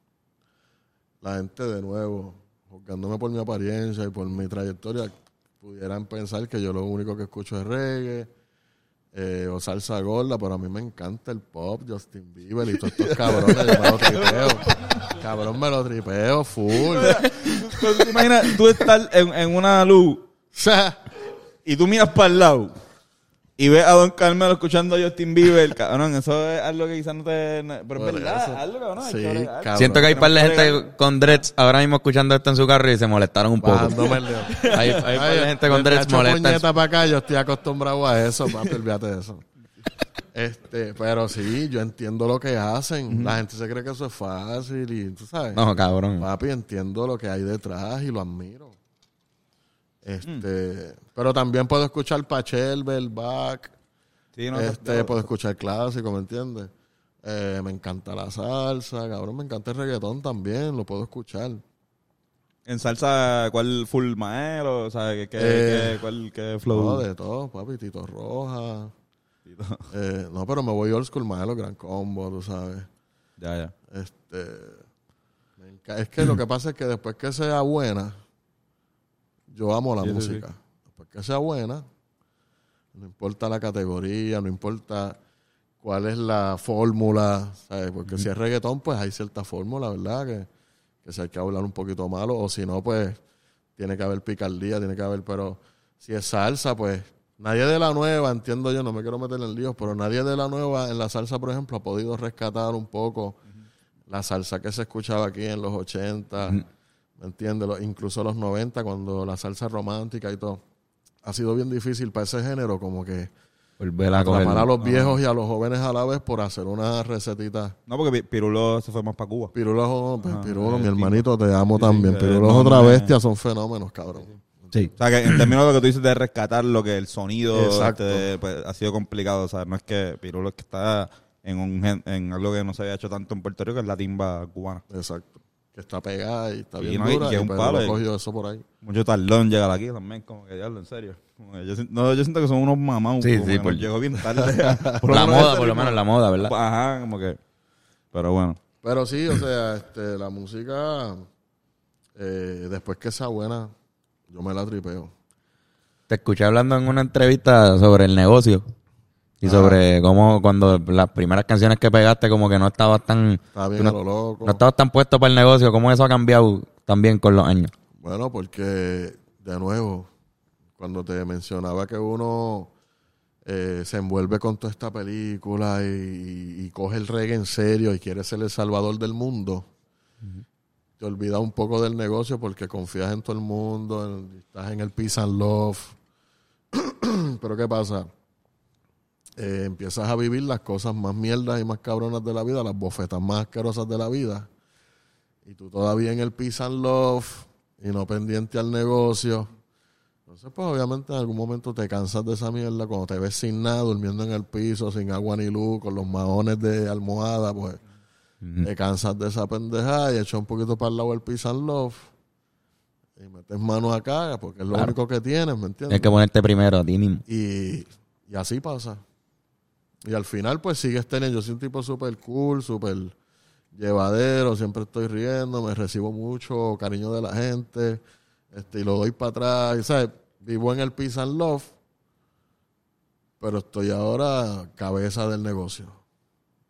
La gente, de nuevo, juzgándome por mi apariencia y por mi trayectoria, pudieran pensar que yo lo único que escucho es reggae eh, o salsa gorda, pero a mí me encanta el pop, Justin Bieber y todos estos cabrones, yo me lo tripeo. Cabrón, me lo tripeo full. Pero tú te imaginas tú estar en, en una luz y tú miras para el lado y ves a Don Carmelo escuchando a Justin Bieber, cabrón, eso es algo que quizás no te... Pero es verdad, eso. algo, cabrón. Sí, que cabrón. Siento que hay par de gente con dreads ahora mismo escuchando esto en su carro y se molestaron un poco. león. Hay, hay par de gente con dreads molesta. para acá, yo estoy acostumbrado a eso, papi, olvídate de eso. Este, pero sí, yo entiendo lo que hacen. La gente se cree que eso es fácil y tú sabes. No, cabrón. Papi, entiendo lo que hay detrás y lo admiro. Este, pero también puedo escuchar Pachelbel, Bach, Sí, no, este, puedo escuchar clásico, ¿me entiendes? Eh, me encanta la salsa, cabrón, me encanta el reggaetón también, lo puedo escuchar. En salsa, ¿cuál full maelo? O sea, ¿qué, qué, Eh, qué- cuál, qué flow? No, de todo, papi, Tito Roja. Eh, no, pero me voy old school los gran combo, tú sabes. Ya, ya. Este, es que lo que pasa es que después que sea buena, yo amo la Sí, música. Después que sea buena, no importa la categoría, no importa cuál es la fórmula, ¿sabes? Porque si es reggaetón, pues hay cierta fórmula, ¿verdad? Que, que si hay que hablar un poquito malo, o si no, pues tiene que haber picardía, tiene que haber, pero si es salsa, pues nadie de la nueva, entiendo yo, no me quiero meter en líos, pero nadie de la nueva en la salsa, por ejemplo, ha podido rescatar un poco la salsa que se escuchaba aquí en los 80, ¿me entiendes? Incluso los 90, cuando la salsa romántica y todo. Ha sido bien difícil para ese género, como que Volver a coger. a los viejos y a los jóvenes a la vez por hacer una recetita. No, porque Pi- Pirulo se fue más para Cuba. Pirulo, pues, Ajá, Pirulo, eh, mi hermanito, te amo sí, también. que Pirulo es no, otra bestia, son fenómenos, cabrón. Sí. O sea, que en términos de lo que tú dices de rescatar lo que el sonido Exacto. este, pues, ha sido complicado. O sea, no es que Pirulo es que está en, un, gen- en algo que no se había hecho tanto en Puerto Rico, que es la timba cubana. Exacto. Que está pegada y está bien no, y- dura. y un Pirulo palo, eso por ahí. Mucho tardón llegar aquí también, como que diablo, en serio. Yo, siento- no, yo siento que son unos mamados. Sí, sí, por- llegó bien tarde. Por La moda, por lo menos, la moda, ¿verdad? Ajá, como que. Pero bueno. Pero sí, o sea, este, la música, eh, después que sea buena, yo me la tripeo. Te escuché hablando en una entrevista sobre el negocio y Ah. sobre cómo cuando las primeras canciones que pegaste como que no estabas tan Estaba bien no, lo loco. no estabas tan puesto para el negocio, cómo eso ha cambiado también con los años. Bueno, porque, de nuevo, cuando te mencionaba que uno eh, se envuelve con toda esta película y, y coge el reggae en serio y quiere ser el salvador del mundo, te olvidas un poco del negocio porque confías en todo el mundo, en- estás en el peace and love. Pero ¿qué pasa? Eh, empiezas a vivir las cosas más mierdas y más cabronas de la vida, las bofetas más asquerosas de la vida. Y tú todavía en el peace and love y no pendiente al negocio. Entonces, pues obviamente en algún momento te cansas de esa mierda cuando te ves sin nada, durmiendo en el piso, sin agua ni luz, con los maones de almohada, pues te cansas de esa pendejada y echas un poquito para el lado el peace and love y metes manos acá porque es lo Claro. único que tienes, ¿me entiendes? Hay que ponerte primero a ti mismo. Y, y así pasa. Y al final, pues sigues teniendo. Yo soy un tipo súper cool, súper llevadero. Siempre estoy riendo, me recibo mucho cariño de la gente. Este, y lo doy para atrás. ¿sabes? Vivo en el peace and love. Pero estoy ahora cabeza del negocio.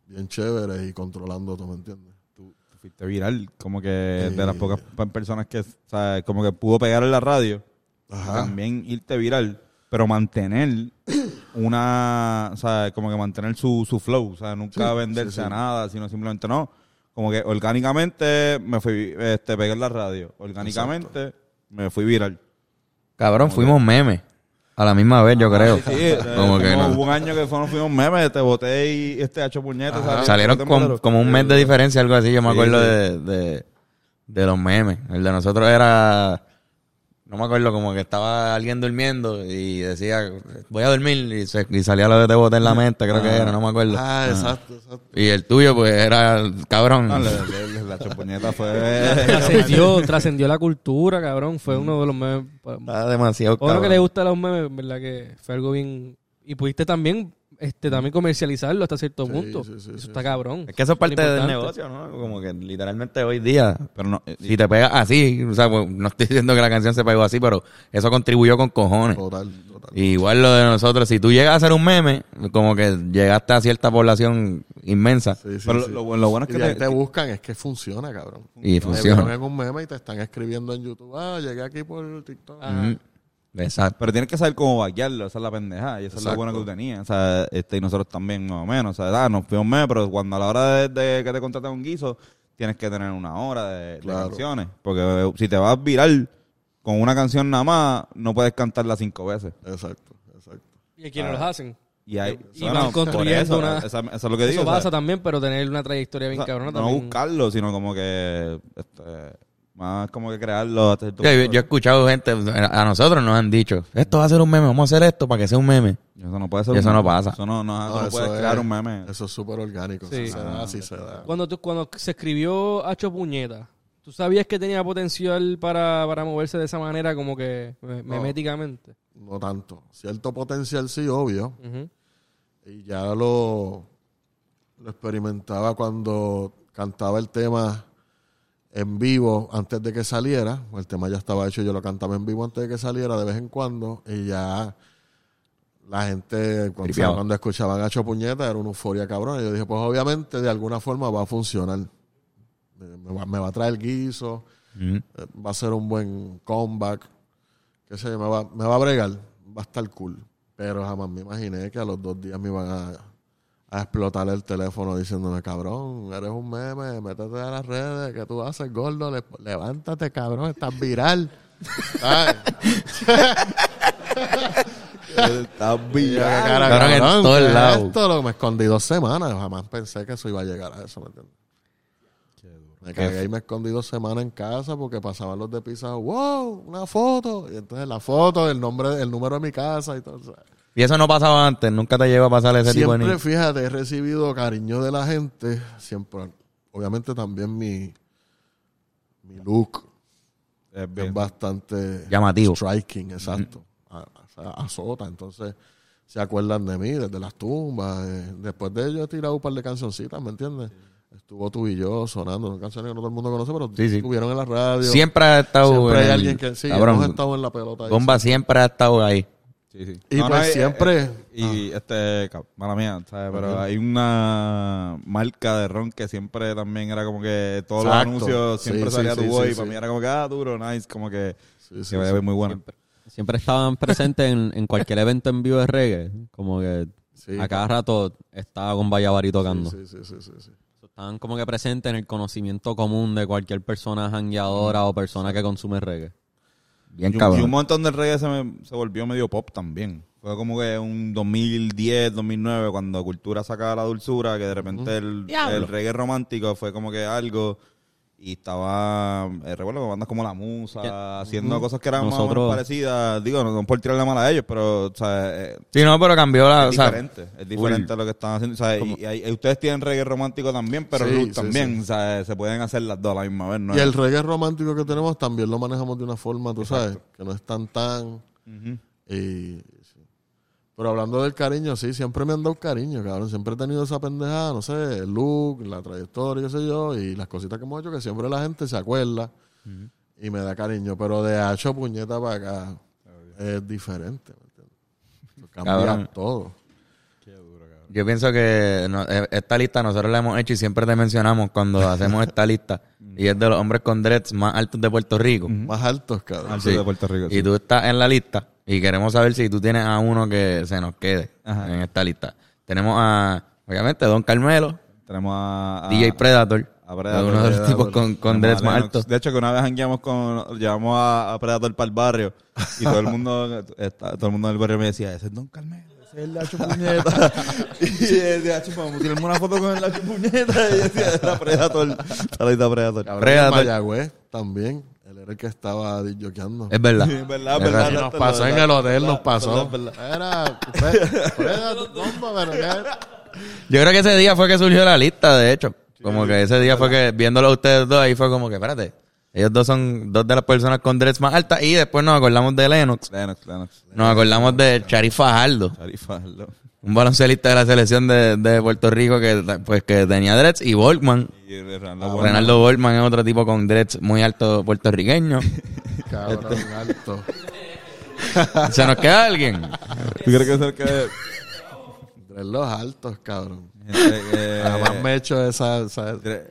Bien chévere y controlando todo, ¿me entiendes? Tú, tú fuiste viral, como que de las pocas pe- personas que, ¿sabes? como que pudo pegar en la radio. Ajá. También irte viral, pero mantener una, ¿sabes? Como que mantener su, su flow, o sea, nunca Sí, venderse sí, sí. a nada, sino simplemente no. Como que orgánicamente me fui, este, pegué en la radio. Orgánicamente me fui viral. Cabrón, fuimos memes. A la misma vez, yo creo. Sí, eh, Como que no. Hubo un año que fueron, fuimos memes, te boté y este hecho puñetas. Ajá. Salieron Boté con- como un mes de diferencia, algo así. Yo me Sí, acuerdo sí. de, de, de los memes. El de nosotros era. No me acuerdo, como que estaba alguien durmiendo y decía, voy a dormir. Y, se- y salía lo de te boté en la mente, creo que era, no me acuerdo. Ah, exacto, exacto. Y el tuyo, pues era cabrón. No, le- le- le- la chopuñeta fue... Trascendió, trascendió la cultura, cabrón. Fue uno de los memes. Estaba demasiado A uno que le gusta los memes, ¿verdad? Que fue algo bien. Y pudiste también, este, también comercializarlo hasta cierto Sí, punto. sí, sí, Eso sí, está sí. cabrón. Es que eso es parte del negocio, ¿no? Como que literalmente hoy día, Pero no, si te pegas así, o sea, pues, no estoy diciendo que la canción se pegó así, pero eso contribuyó con cojones. Total, total. Igual lo de nosotros, si tú llegas a hacer un meme, como que llegaste a cierta población inmensa. Sí, sí, pero sí. lo, lo- lo bueno es que te, te buscan, es que funciona, cabrón. Y Te funciona. en un meme y te están escribiendo en YouTube. Ah, llegué aquí por TikTok. Exacto. Pero tienes que saber cómo vaquearlo, esa es la pendeja. Y eso es lo Exacto. bueno que tú tenías. O sea, este, y nosotros también, más o menos. O sea, ah, nos fuimos un mes, pero cuando a la hora de, de que te contraten un guiso, tienes que tener una hora de, canciones. Porque eh, si te vas viral con una canción nada más, no puedes cantarla cinco veces. Exacto, exacto. ¿Y a quiénes los hacen? Y, hay, Y van construyendo eso, una- esa- eso es lo que digo. Eso o sea, pasa también, pero tener una trayectoria bien o sea, cabrona no también. buscarlo, sino como que este, más como que crearlo. hasta cierto Yo, yo- he escuchado gente, a nosotros nos han dicho, esto va a ser un meme, vamos a hacer esto para que sea un meme. Eso no puede ser. Y eso un no meme. pasa. Eso no, no, eso No, no eso puedes es- crear un meme. Eso es súper orgánico. Sí. Se da, así se da. Cuando, tú- cuando se escribió Hacho Puñeta, ¿tú sabías que tenía potencial para, para moverse de esa manera como que me- meméticamente? No tanto. Cierto potencial sí, obvio. Y ya lo, lo experimentaba cuando cantaba el tema en vivo antes de que saliera. El tema ya estaba hecho, yo lo cantaba en vivo antes de que saliera de vez en cuando. Y ya la gente, cuando, Tripeaba. cuando escuchaban a Puñeta, era una euforia cabrón. Y yo dije, pues obviamente de alguna forma va a funcionar. Me, va, me va a traer guiso, eh, va a ser un buen comeback. Qué sé yo, me va, me va a bregar, va a estar cool. Pero jamás me imaginé que a los dos días me iban a, a explotar el teléfono diciéndome, cabrón, eres un meme, métete a las redes, ¿qué tú haces, gordo? Le- levántate, cabrón, estás viral. ¿Sabes? Está Y yo, ¿qué cara, Cabrón, en cabrón, todos ¿qué es lados. esto? Lo- me escondí dos semanas, jamás pensé que eso iba a llegar a eso, ¿me entiendes? Me cagué y me escondí dos semanas en casa porque pasaban los de pizza, wow, una foto. Y entonces la foto, el nombre, el número de mi casa y todo. eso. Y eso no pasaba antes, nunca te lleva a pasar ese tipo de... Siempre, fíjate, he recibido cariño de la gente. Siempre, obviamente también mi, mi look Es bastante Llamativo. striking, exacto. A- o sea, azota, entonces se acuerdan de mí desde las tumbas. eh, Después de ello he tirado un par de cancioncitas, ¿me entiendes? Estuvo tú y yo sonando, son canciones que no todo el mundo conoce, pero Sí, sí. estuvieron en la radio. Siempre ha estado Siempre hay el- alguien que sí, cabrón, hemos estado en la pelota. ahí, Bomba siempre ha estado ahí. Sí, sí. Y pues eh, siempre- eh, y este, cab- mala mía, ¿sabes? Pero hay una marca de ron que siempre también era como que todos Exacto. los anuncios siempre Sí, salía sí, tu sí, voz sí, y para mí era como que, ah, duro, nice, como que, Sí, sí, que sí. ve muy bueno. Siempre, siempre estaban presentes en, en cualquier evento en vivo de reggae. Como que Sí, a cada rato estaba con Vallavari tocando. Sí, sí, sí, sí, sí. Estaban como que presentes en el conocimiento común de cualquier persona jangueadora o persona que consume reggae. Bien Y, un- cabrón. y un montón de reggae se, me- se volvió medio pop también. Fue como que un 2010, 2009, cuando Cultura sacaba la dulzura, que de repente el, el reggae romántico fue como que algo Y estaba, eh, recuerdo, bandas como La Musa, haciendo cosas que eran más o menos parecidas. Digo, no, no por tirarle mal a ellos, pero, o sea, eh, Sí, no, pero cambió la. es o sea, diferente. Es diferente lo que están haciendo. O sea, y, y hay- y ustedes tienen reggae romántico también, pero Sí, también. sí. O sea, se pueden hacer las dos a la misma vez. ¿no? Y el reggae romántico que tenemos también lo manejamos de una forma, tú sabes, que no es tan tan. Ujú. Y. Pero hablando del cariño, sí, siempre me han dado cariño, cabrón. Siempre he tenido esa pendejada, no sé, el look, la trayectoria, qué sé yo, y las cositas que hemos hecho que siempre la gente se acuerda y me da cariño. Pero de hacho puñeta para acá es diferente, ¿me Cambia Cabrón. todo. Yo pienso que no- eh, esta lista nosotros la hemos hecho y siempre te mencionamos cuando hacemos esta lista. y es de los hombres con dreads más altos de Puerto Rico. Más altos, cabrón. Al sur de Puerto Rico. Y tú estás en la lista y queremos saber si tú tienes a uno que se nos quede Ajá. en esta lista. Tenemos a, obviamente, Don Carmelo, Tenemos a, a- DJ Predator, a Predator, uno de los Predator. tipos con, con dreads más altos. De hecho, que una vez jangueamos con, llevamos a, a Predator para el barrio y todo el mundo, está- todo el mundo del barrio me decía, ese es Don Carmelo, ese es el Lacho Puñeta. y decía, Hacho, vamos a tirarme una foto con el Lacho Puñeta. Y decía, era Predator. Predator. Predator. Mayagüez también. Era el que estaba disjoqueando. Es verdad. Sí, es verdad, Es verdad. verdad. Y nos verdad, pasó en verdad, el hotel, verdad, nos pasó. verdad, verdad. Era, pero ¿qué? Yo creo que ese día fue que surgió la lista, de hecho. Como que ese día fue que, viéndolo a ustedes dos, ahí fue como que, espérate, ellos dos son dos de las personas con dreads más altas y después nos acordamos de Lennox. Lennox, Lennox. Nos acordamos de Charif Fajardo, lo- un baloncelista de la selección de, de Puerto Rico que pues que tenía dreads y Volkman. y Renaldo Ah, Bueno. Renaldo Volkman es otro tipo con dreads muy alto puertorriqueño. Cabrón, alto. ¿Se nos queda alguien? ¿Tú crees que es el que... De los altos, cabrón. eh, eh, Además me he hecho esa... esa- Dre-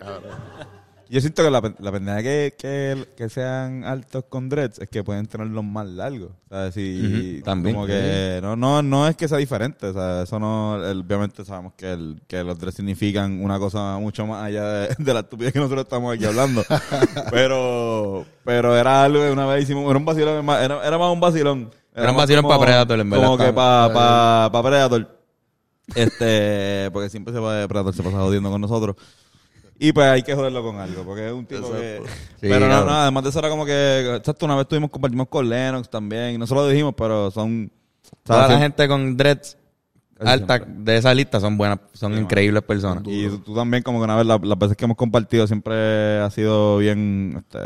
Yo siento que la, la pendeja que, que, que sean altos con dreads es que pueden tenerlos más largos. ¿sabes? Ujú, también. Como que no, no, no es que sea diferente. O sea, eso no, el- obviamente sabemos que, el, que los dreads significan una cosa mucho más allá de, de la estupidez que nosotros estamos aquí hablando. pero, pero era algo una vez hicimos, era un vacilón, era, era más un vacilón. Era un más vacilón como- pa' Predator, en verdad, Como que para pa, pa Predator. Este, porque siempre se va Predator se pasa jodiendo con nosotros. Y pues hay que joderlo con algo, porque es un tipo que... Sí, pero no, no, además de eso era como que... Exacto, una vez tuvimos, compartimos con Lennox también. Y no solo lo dijimos, pero son... Toda la ¿sabes? gente con dreads alta de esa lista son buenas, son increíbles personas. Y tú, tú también, como que una vez, la- las veces que hemos compartido, siempre ha sido bien... Este,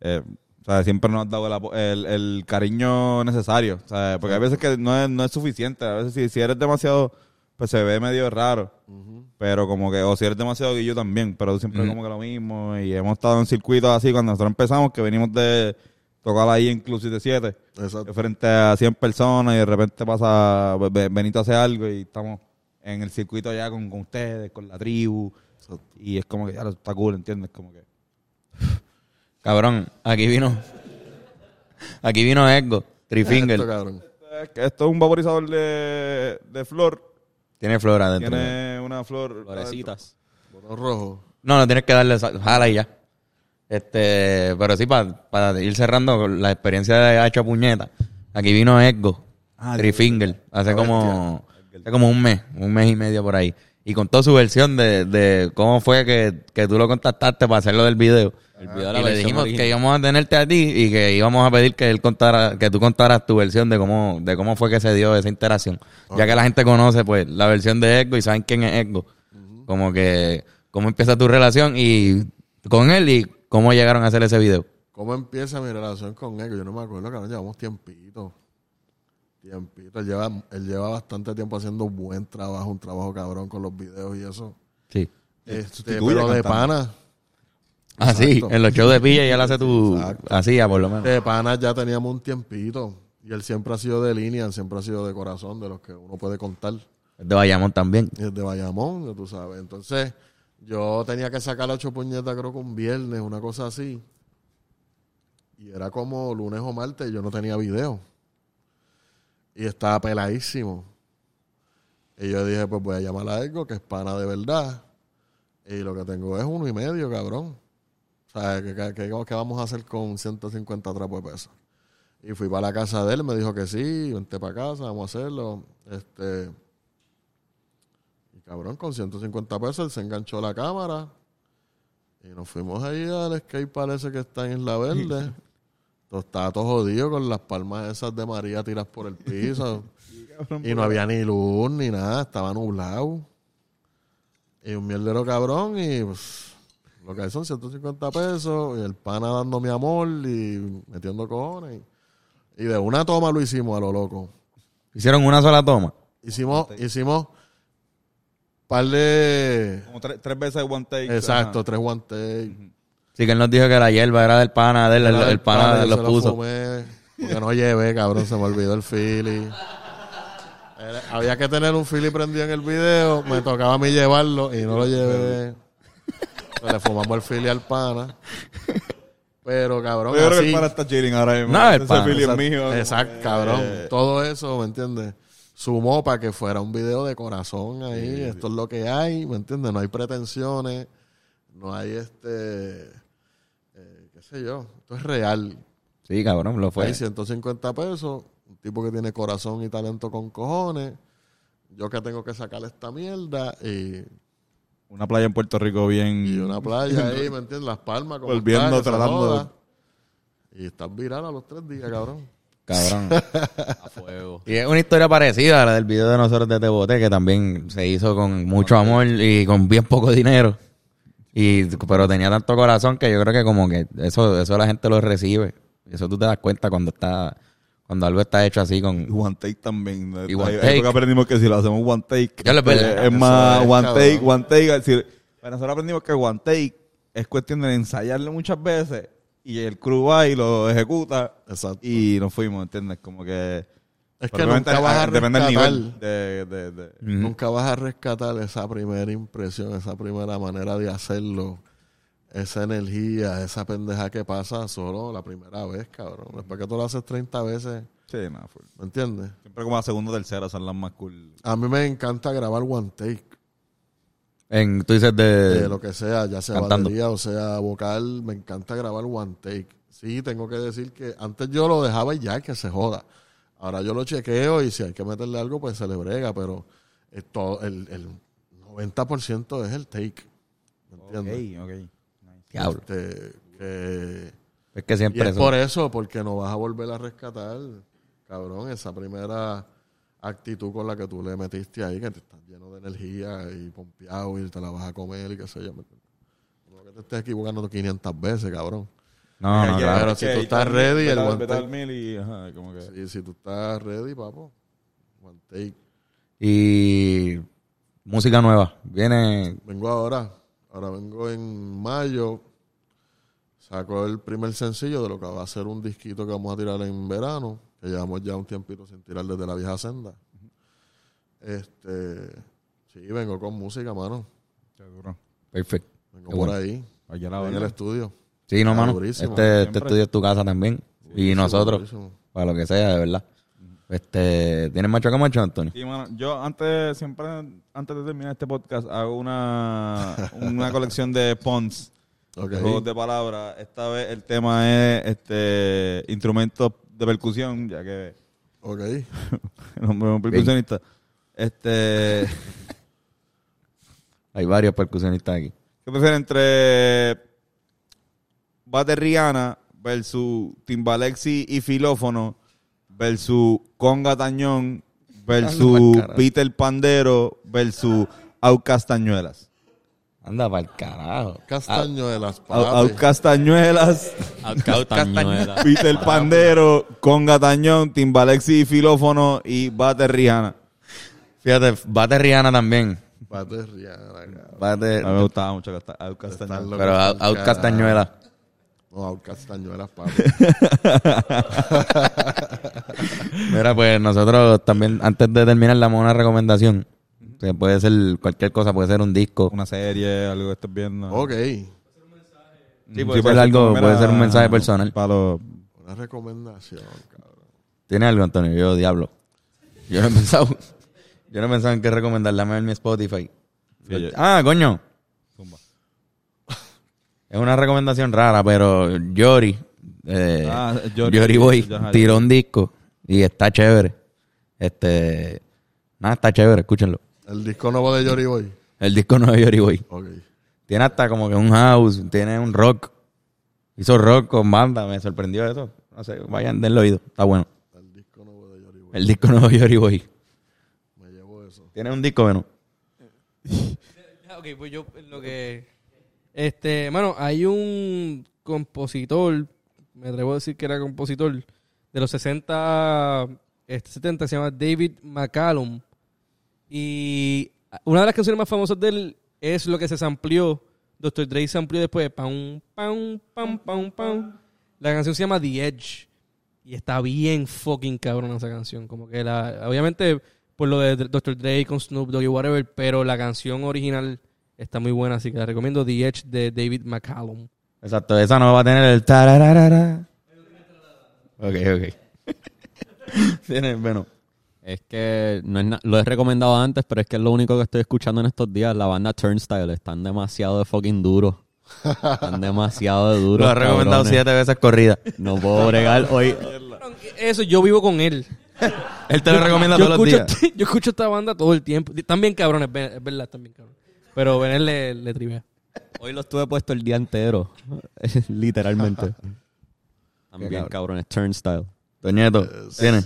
eh, o sea, siempre nos has dado el, el cariño necesario. O sea, porque hay veces que no es, no es suficiente. A veces si, si eres demasiado... Pues se ve medio raro. Pero como que... O si eres demasiado guillo también. Pero siempre es como que lo mismo. Y hemos estado en circuitos así cuando nosotros empezamos, que venimos de tocar ahí en Club 77. Exacto. frente a 100 personas y de repente pasa Be- Benito hace algo y estamos en el circuito allá con, con ustedes, con la tribu. Y es como que ya lo está cool, ¿entiendes? Como que Cabrón, aquí vino. Aquí vino Edgo, Esto, Trifinger. cabrón. Es que esto es un vaporizador de, de flor. Tiene flor adentro. Tiene una flor. Florecitas. Bono rojo. No, no tienes que darle jala y ya. Este, pero sí, para ir cerrando con la experiencia de Hacho Puñeta. Aquí vino Edgo, Ah, Trifinger, hace como, hace como un mes, un mes y medio por ahí. Y contó su versión de, de cómo fue que, que tú lo contactaste para hacerlo del video. El video de la y le dijimos original. que íbamos a tenerte a ti y que íbamos a pedir que él contara, que tú contaras tu versión de cómo, de cómo fue que se dio esa interacción. Ya que la gente conoce pues la versión de Edgo y saben quién es Edgo. Como que cómo empieza tu relación y con él y cómo llegaron a hacer ese video. ¿Cómo empieza mi relación con él? Yo no me acuerdo, cabrón. Llevamos tiempito. Tiempito. Él lleva, él lleva bastante tiempo haciendo buen trabajo, un trabajo cabrón con los videos y eso. Sí. Este, pero de cantando. pana. Ah, sí, Exacto. en los shows de Pilla y él hace tu... Exacto. Hacía por lo menos. De pana ya teníamos un tiempito. Y él siempre ha sido de línea, él siempre ha sido de corazón, de los que uno puede contar. De Bayamón también. Y es de Bayamón, ya tú sabes. Entonces, yo tenía que sacar ocho puñetas, creo que un viernes, una cosa así. Y era como lunes o martes, y yo no tenía video. Y estaba peladísimo. Y yo dije, pues voy a llamar a algo que es pana de verdad. Y lo que tengo es uno y medio, cabrón. O sea, ¿qué, qué, vamos a hacer con 150 trapos de peso? Y fui para la casa de él, me dijo que sí, vente para casa, vamos a hacerlo. Este, y cabrón, con 150 pesos él se enganchó la cámara Y nos fuimos ahí al skate parece que está en Isla Verde. Estaba todo jodido con las palmas esas de María tiras por el piso. y no había ni luz ni nada, estaba nublado. Y un mierdero cabrón y pues, lo que hay son 150 pesos y el pana dando mi amor y metiendo cojones. Y, y de una toma lo hicimos a lo loco. Hicieron una sola toma. Hicimos, hicimos par de... Como tres, tres veces one take. Exacto, ajá. tres one take. Sí que él nos dijo que la hierba era del pana de él, el, pana yo lo se puso. fumé, porque no llevé, cabrón, se me olvidó el. Era- había que tener un Philly prendido en el video, me tocaba a mí llevarlo y no lo llevé. Pues le fumamos el Philly al pana. Pero, cabrón, Yo creo que así... el pana está chilling ahora mismo. No, el Ese pana. Es Exacto, mío. exacto, que, cabrón. eh, Todo eso, ¿me entiendes? Sumó para que fuera un video de corazón ahí. Esto es lo que hay, ¿me entiendes? No hay pretensiones, no hay este. eh, ¿Qué sé yo? Esto es real. Sí, cabrón, lo fue. Hay 150 pesos, un tipo que tiene corazón y talento con cojones. Yo que tengo que sacar esta mierda y, Una playa en Puerto Rico bien. y una playa ahí, ¿me entiendes? Las palmas, como Volviendo, tratando. Y estás viral a los tres días, cabrón. Cabrón. A fuego. Y es una historia parecida a la del video de nosotros de Te Boté, que también se hizo con mucho amor y con bien poco dinero. Y, pero tenía tanto corazón que yo creo que como que eso, eso la gente lo recibe. Eso tú te das cuenta cuando está, cuando algo está hecho así con... One take también. Y one take. que aprendimos que si lo hacemos one take. Ya lo eh, es más one cabrón. take, one take. Es decir, nosotros aprendimos que one take es cuestión de ensayarlo muchas veces y el crew va y lo ejecuta Exacto. y nos fuimos, ¿entiendes? Como que. Es que nunca vas a Depende del rescatar. nivel de. de, de- Nunca vas a rescatar esa primera impresión, esa primera manera de hacerlo, esa energía, esa pendeja que pasa solo la primera vez, cabrón. Después que tú lo haces 30 veces, Sí, nada, full. ¿me entiendes? Siempre como la segunda o tercera son las más cool. A mí me encanta grabar one take, En, tú dices de... de lo que sea, ya sea Cantando. batería o sea vocal, me encanta grabar one take. Sí, tengo que decir que antes yo lo dejaba y ya, que se joda. Ahora yo lo chequeo y si hay que meterle algo, pues se le brega, pero el, el 90% es el take. ¿Me entiendes? ok. Diablo. Este, que- Es que y siempre es eso... por eso, porque no vas a volver a rescatar, cabrón, esa primera actitud con la que tú le metiste ahí, que te estás lleno de energía y pompeado y te la vas a comer y qué sé yo. ¿me entiendes? No que te estés equivocando 500 veces, cabrón. No, no, claro. Pero si tú estás ready, el mil y, ajá, como que. Si tú estás ready, papo, one take. Y música nueva. Viene... Vengo ahora, ahora vengo en mayo, saco el primer sencillo de lo que va a ser un disquito que vamos a tirar en verano, que llevamos ya un tiempito sin tirar desde la vieja senda. Este, sí, vengo con música, mano. Seguro. Perfecto. Vengo Qué por bueno. ahí, Allá la en el estudio. Sí, no, Ah, mano. Este, este estudio es tu casa también. y nosotros, durísimo. para lo que sea, de verdad. Este, ¿Tienes macho que macho, Antonio? Sí, yo antes, siempre, antes de terminar este podcast, hago una, una colección de de juegos de palabras. Esta vez el tema es este instrumentos de percusión, ya que Ok. el hombre es un percusionista. Este, Hay varios percusionistas aquí. ¿qué prefieren entre bateriana versus timbalexi y filófono versus conga tañón versus. Peter Pandero versus Au Castañuelas. Anda para el carajo. Castañuelas, Au. Au Castañuelas, Castañuela. Peter Pandero, conga tañón, timbalexi y filófono y. Fíjate, bate Rihanna también. Cabrón. Bate, A mí me gustaba mucho Casta- Au Castañuelas. Están locos pero Out No, Out Castañuelas, papi. Mira, pues nosotros también, antes de terminar, le damos una recomendación. Que puede ser cualquier cosa, puede ser un disco. Una serie, algo que estés viendo. ok. Sí, puede ser algo, puede ser un mensaje personal. Para los- Una recomendación, cabrón. ¿Tiene algo, Antonio? Yo, diablo. Yo no he pensado. Yo no he pensado en qué recomendar. Dame ver mi Spotify. Sí, Ah, coño. Es una recomendación rara, pero Yori, eh, Ah, Yori, Yori, Boy, tiró un disco y está chévere. Este, nada, está chévere, escúchenlo. El disco nuevo de Jory Boy. El disco no es Yori Boy. Ok. Tiene hasta como que un house, tiene un rock. Hizo rock con banda, me sorprendió eso. No sé, vayan, denle oído, está bueno. El disco nuevo de Yori Boy. El disco nuevo de Yori Boy. Me llevo eso. Tiene un disco bueno. Ok, pues yo lo que... Este, mano, hay un compositor, me atrevo a decir que era compositor, de los 60, este, 70, se llama David McCallum. Y una de las canciones más famosas de él es lo que se sampleó. Dr. Dre se amplió después. Pam, pam, pam, pam, pam. La canción se llama The Edge. Y está bien fucking cabrón esa canción. Como que la. Obviamente, por lo de Dr. Dre con Snoop Dogg y whatever. Pero la canción original está muy buena. Así que la recomiendo The Edge de David McCallum. Exacto, esa no va a tener el tarararara. Ok, ok. Tiene, bueno. Es que no es lo he recomendado antes, pero es que es lo único que estoy escuchando en estos días. La banda Turnstile están demasiado de fucking duros. Están demasiado de duros. Lo he recomendado cabrones. siete veces corrida. No puedo bregar hoy. Eso, yo vivo con él. Él te lo recomienda yo todos los escucho, días. yo escucho esta banda todo el tiempo. También cabrones, es es verdad, también cabrones. Pero Benel le, le trivia. Hoy lo estuve puesto el día entero. Literalmente. También, cabrón. cabrones. Turnstile. Toñeto, ¿tiene?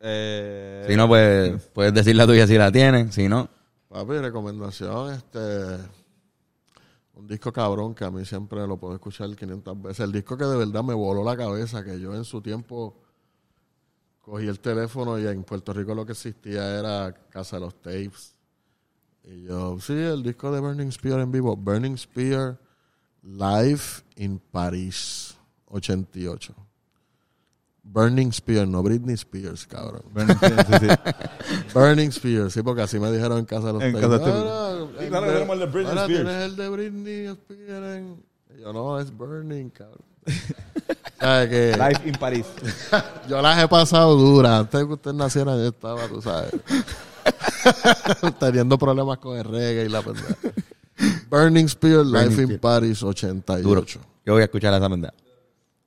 Eh, Si no, pues puedes decir la tuya si la tienes. Si no, Papi, recomendación, este... Un disco cabrón que a mí siempre lo puedo escuchar 500 veces. El disco que de verdad me voló la cabeza, que yo en su tiempo cogí el teléfono y en Puerto Rico lo que existía era Casa de los Tapes. Y yo, sí, el disco de Burning Spear en vivo. Burning Spear Live in Paris, 88. Burning Spear, no Britney Spears, cabrón. sí, sí, sí. Burning Spears, sí, porque así me dijeron en casa de los En casa de- Ah, no, Sí, el claro, tenemos el de Britney ahora Spears. tienes el de Britney Spears. en- Y yo, no, es Burning, cabrón. ¿Sabes que Live in Paris. Yo las he pasado duras. Antes de que usted naciera, yo estaba, tú sabes. teniendo problemas con el reggae y la pendeja. Burning Spear, Life in Paris, 88. duro. Yo voy a escuchar esa pendeja.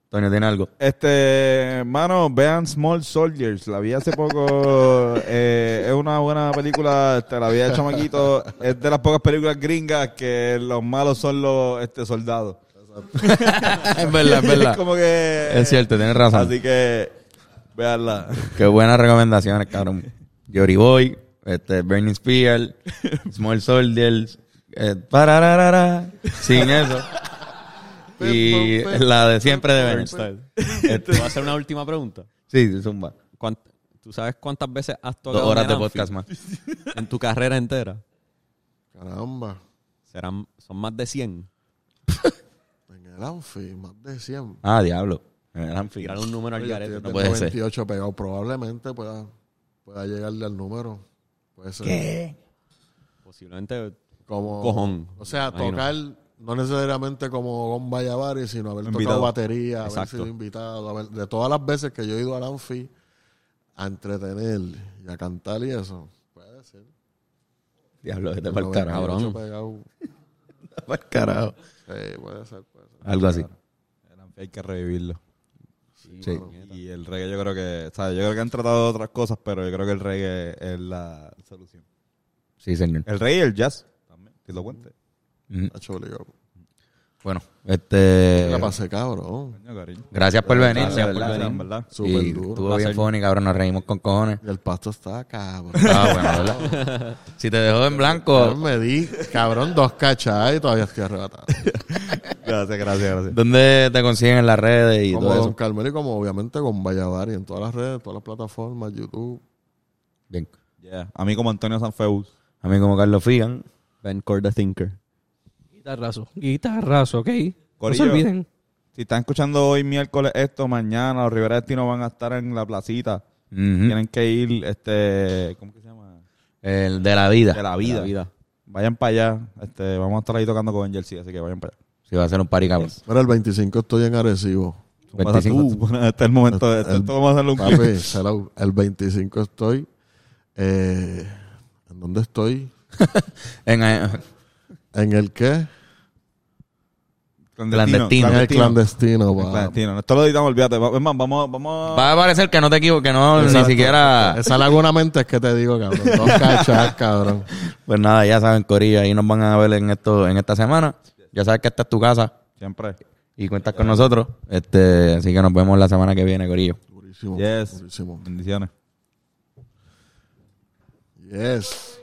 Toño, ¿tiene algo? Este, mano, vean Small Soldiers. La vi hace poco. eh, es una buena película. Este, la vi de chamaquito. Es de las pocas películas gringas que los malos son los este, soldados. es verdad, es verdad. como que. Es cierto, tienes razón. Así que. Veanla. Qué buenas recomendaciones, cabrón. Yori Boy, este, Burning Spear, Small Soldiers, eh, parararara, sin eso. Y la de siempre de Bernstein. ¿Te voy a hacer una última pregunta? Sí, zumba. ¿Cuánt- ¿Tú sabes cuántas veces has Dos tocado horas en de el podcast más. en tu carrera entera? Caramba. Serán, son más de 100. En el Anfi, más de 100. Ah, diablo. En el Amphi. Tirar un número al Oye, garete. yo no tengo puede ser. 28 pegado. Probablemente pueda, pueda llegarle al número. Puede ser. Posiblemente Como, Cojón, O sea, imagino. tocar no necesariamente como Gon Bayavari, sino haber Invitado. tocado batería, haber sido invitado. haber- de todas las veces que yo he ido al Anfi a entretener y a cantar y eso, puede ser. Diablo, vete para el 98 carajo. cabrón. Para el carajo. Sí, puede ser, puede ser. Algo así. Hay que revivirlo. Sí. Y el reggae yo creo que, o sea, yo creo que han tratado de otras cosas, pero yo creo que el reggae es la solución. Sí, señor. El reggae y el jazz también, si lo cuente. Nacho obligado. Bueno, este... La pasé cabrón. Gracias por venir. Gracias por venir, en verdad. Súper Y duro. estuvo bien funny, cabrón. Nos reímos con cojones. Y el pasto está cabrón. Ah, bueno, ¿verdad? si te dejó en blanco, Cabrón, me di, cabrón, dos cachas y todavía estoy arrebatado. Gracias, gracias, gracias. ¿dónde te consiguen en las redes y como todo Don? Carmelo y como obviamente con Vallavari en todas las redes, todas las plataformas, YouTube. Bien. Yeah. A mí como Antonio Sanfeus. A mí como Carlos Figan. Ben Core the Thinker. Guitarrazo. Guitarrazo, ok. No se olviden. Si están escuchando hoy miércoles esto, mañana los Rivera Destino van a estar en la placita. Tienen que ir, este, ¿cómo que se llama? El de la vida. De la vida. De la vida. Vayan para allá. Este, vamos a estar ahí tocando con Jersey, así que vayan para allá. Si va a ser un party, cabrón. Mira, el 25 estoy en Arecibo. 25. Tú, este es el momento de esto. El- vamos a hacerlo un Papi, el 25 estoy. Eh, ¿En dónde estoy? En, eh, ¿En el qué? Clandestino. El clandestino, El pa. clandestino. Esto lo editamos, olvídate. Va- Es más, vamos, vamos. Va a parecer que no te equivoques, que no, ni siquiera... Esa laguna mente es que te digo, cabrón. Dos cachas, cabrón. Pues nada, ya saben, Corillo, ahí nos van a ver en esto, en esta semana. Ya sabes que esta es tu casa Siempre. y cuentas con nosotros. Este, así que nos vemos la semana que viene, Corillo. Durísimo. Yes. Durísimo. Bendiciones. Yes.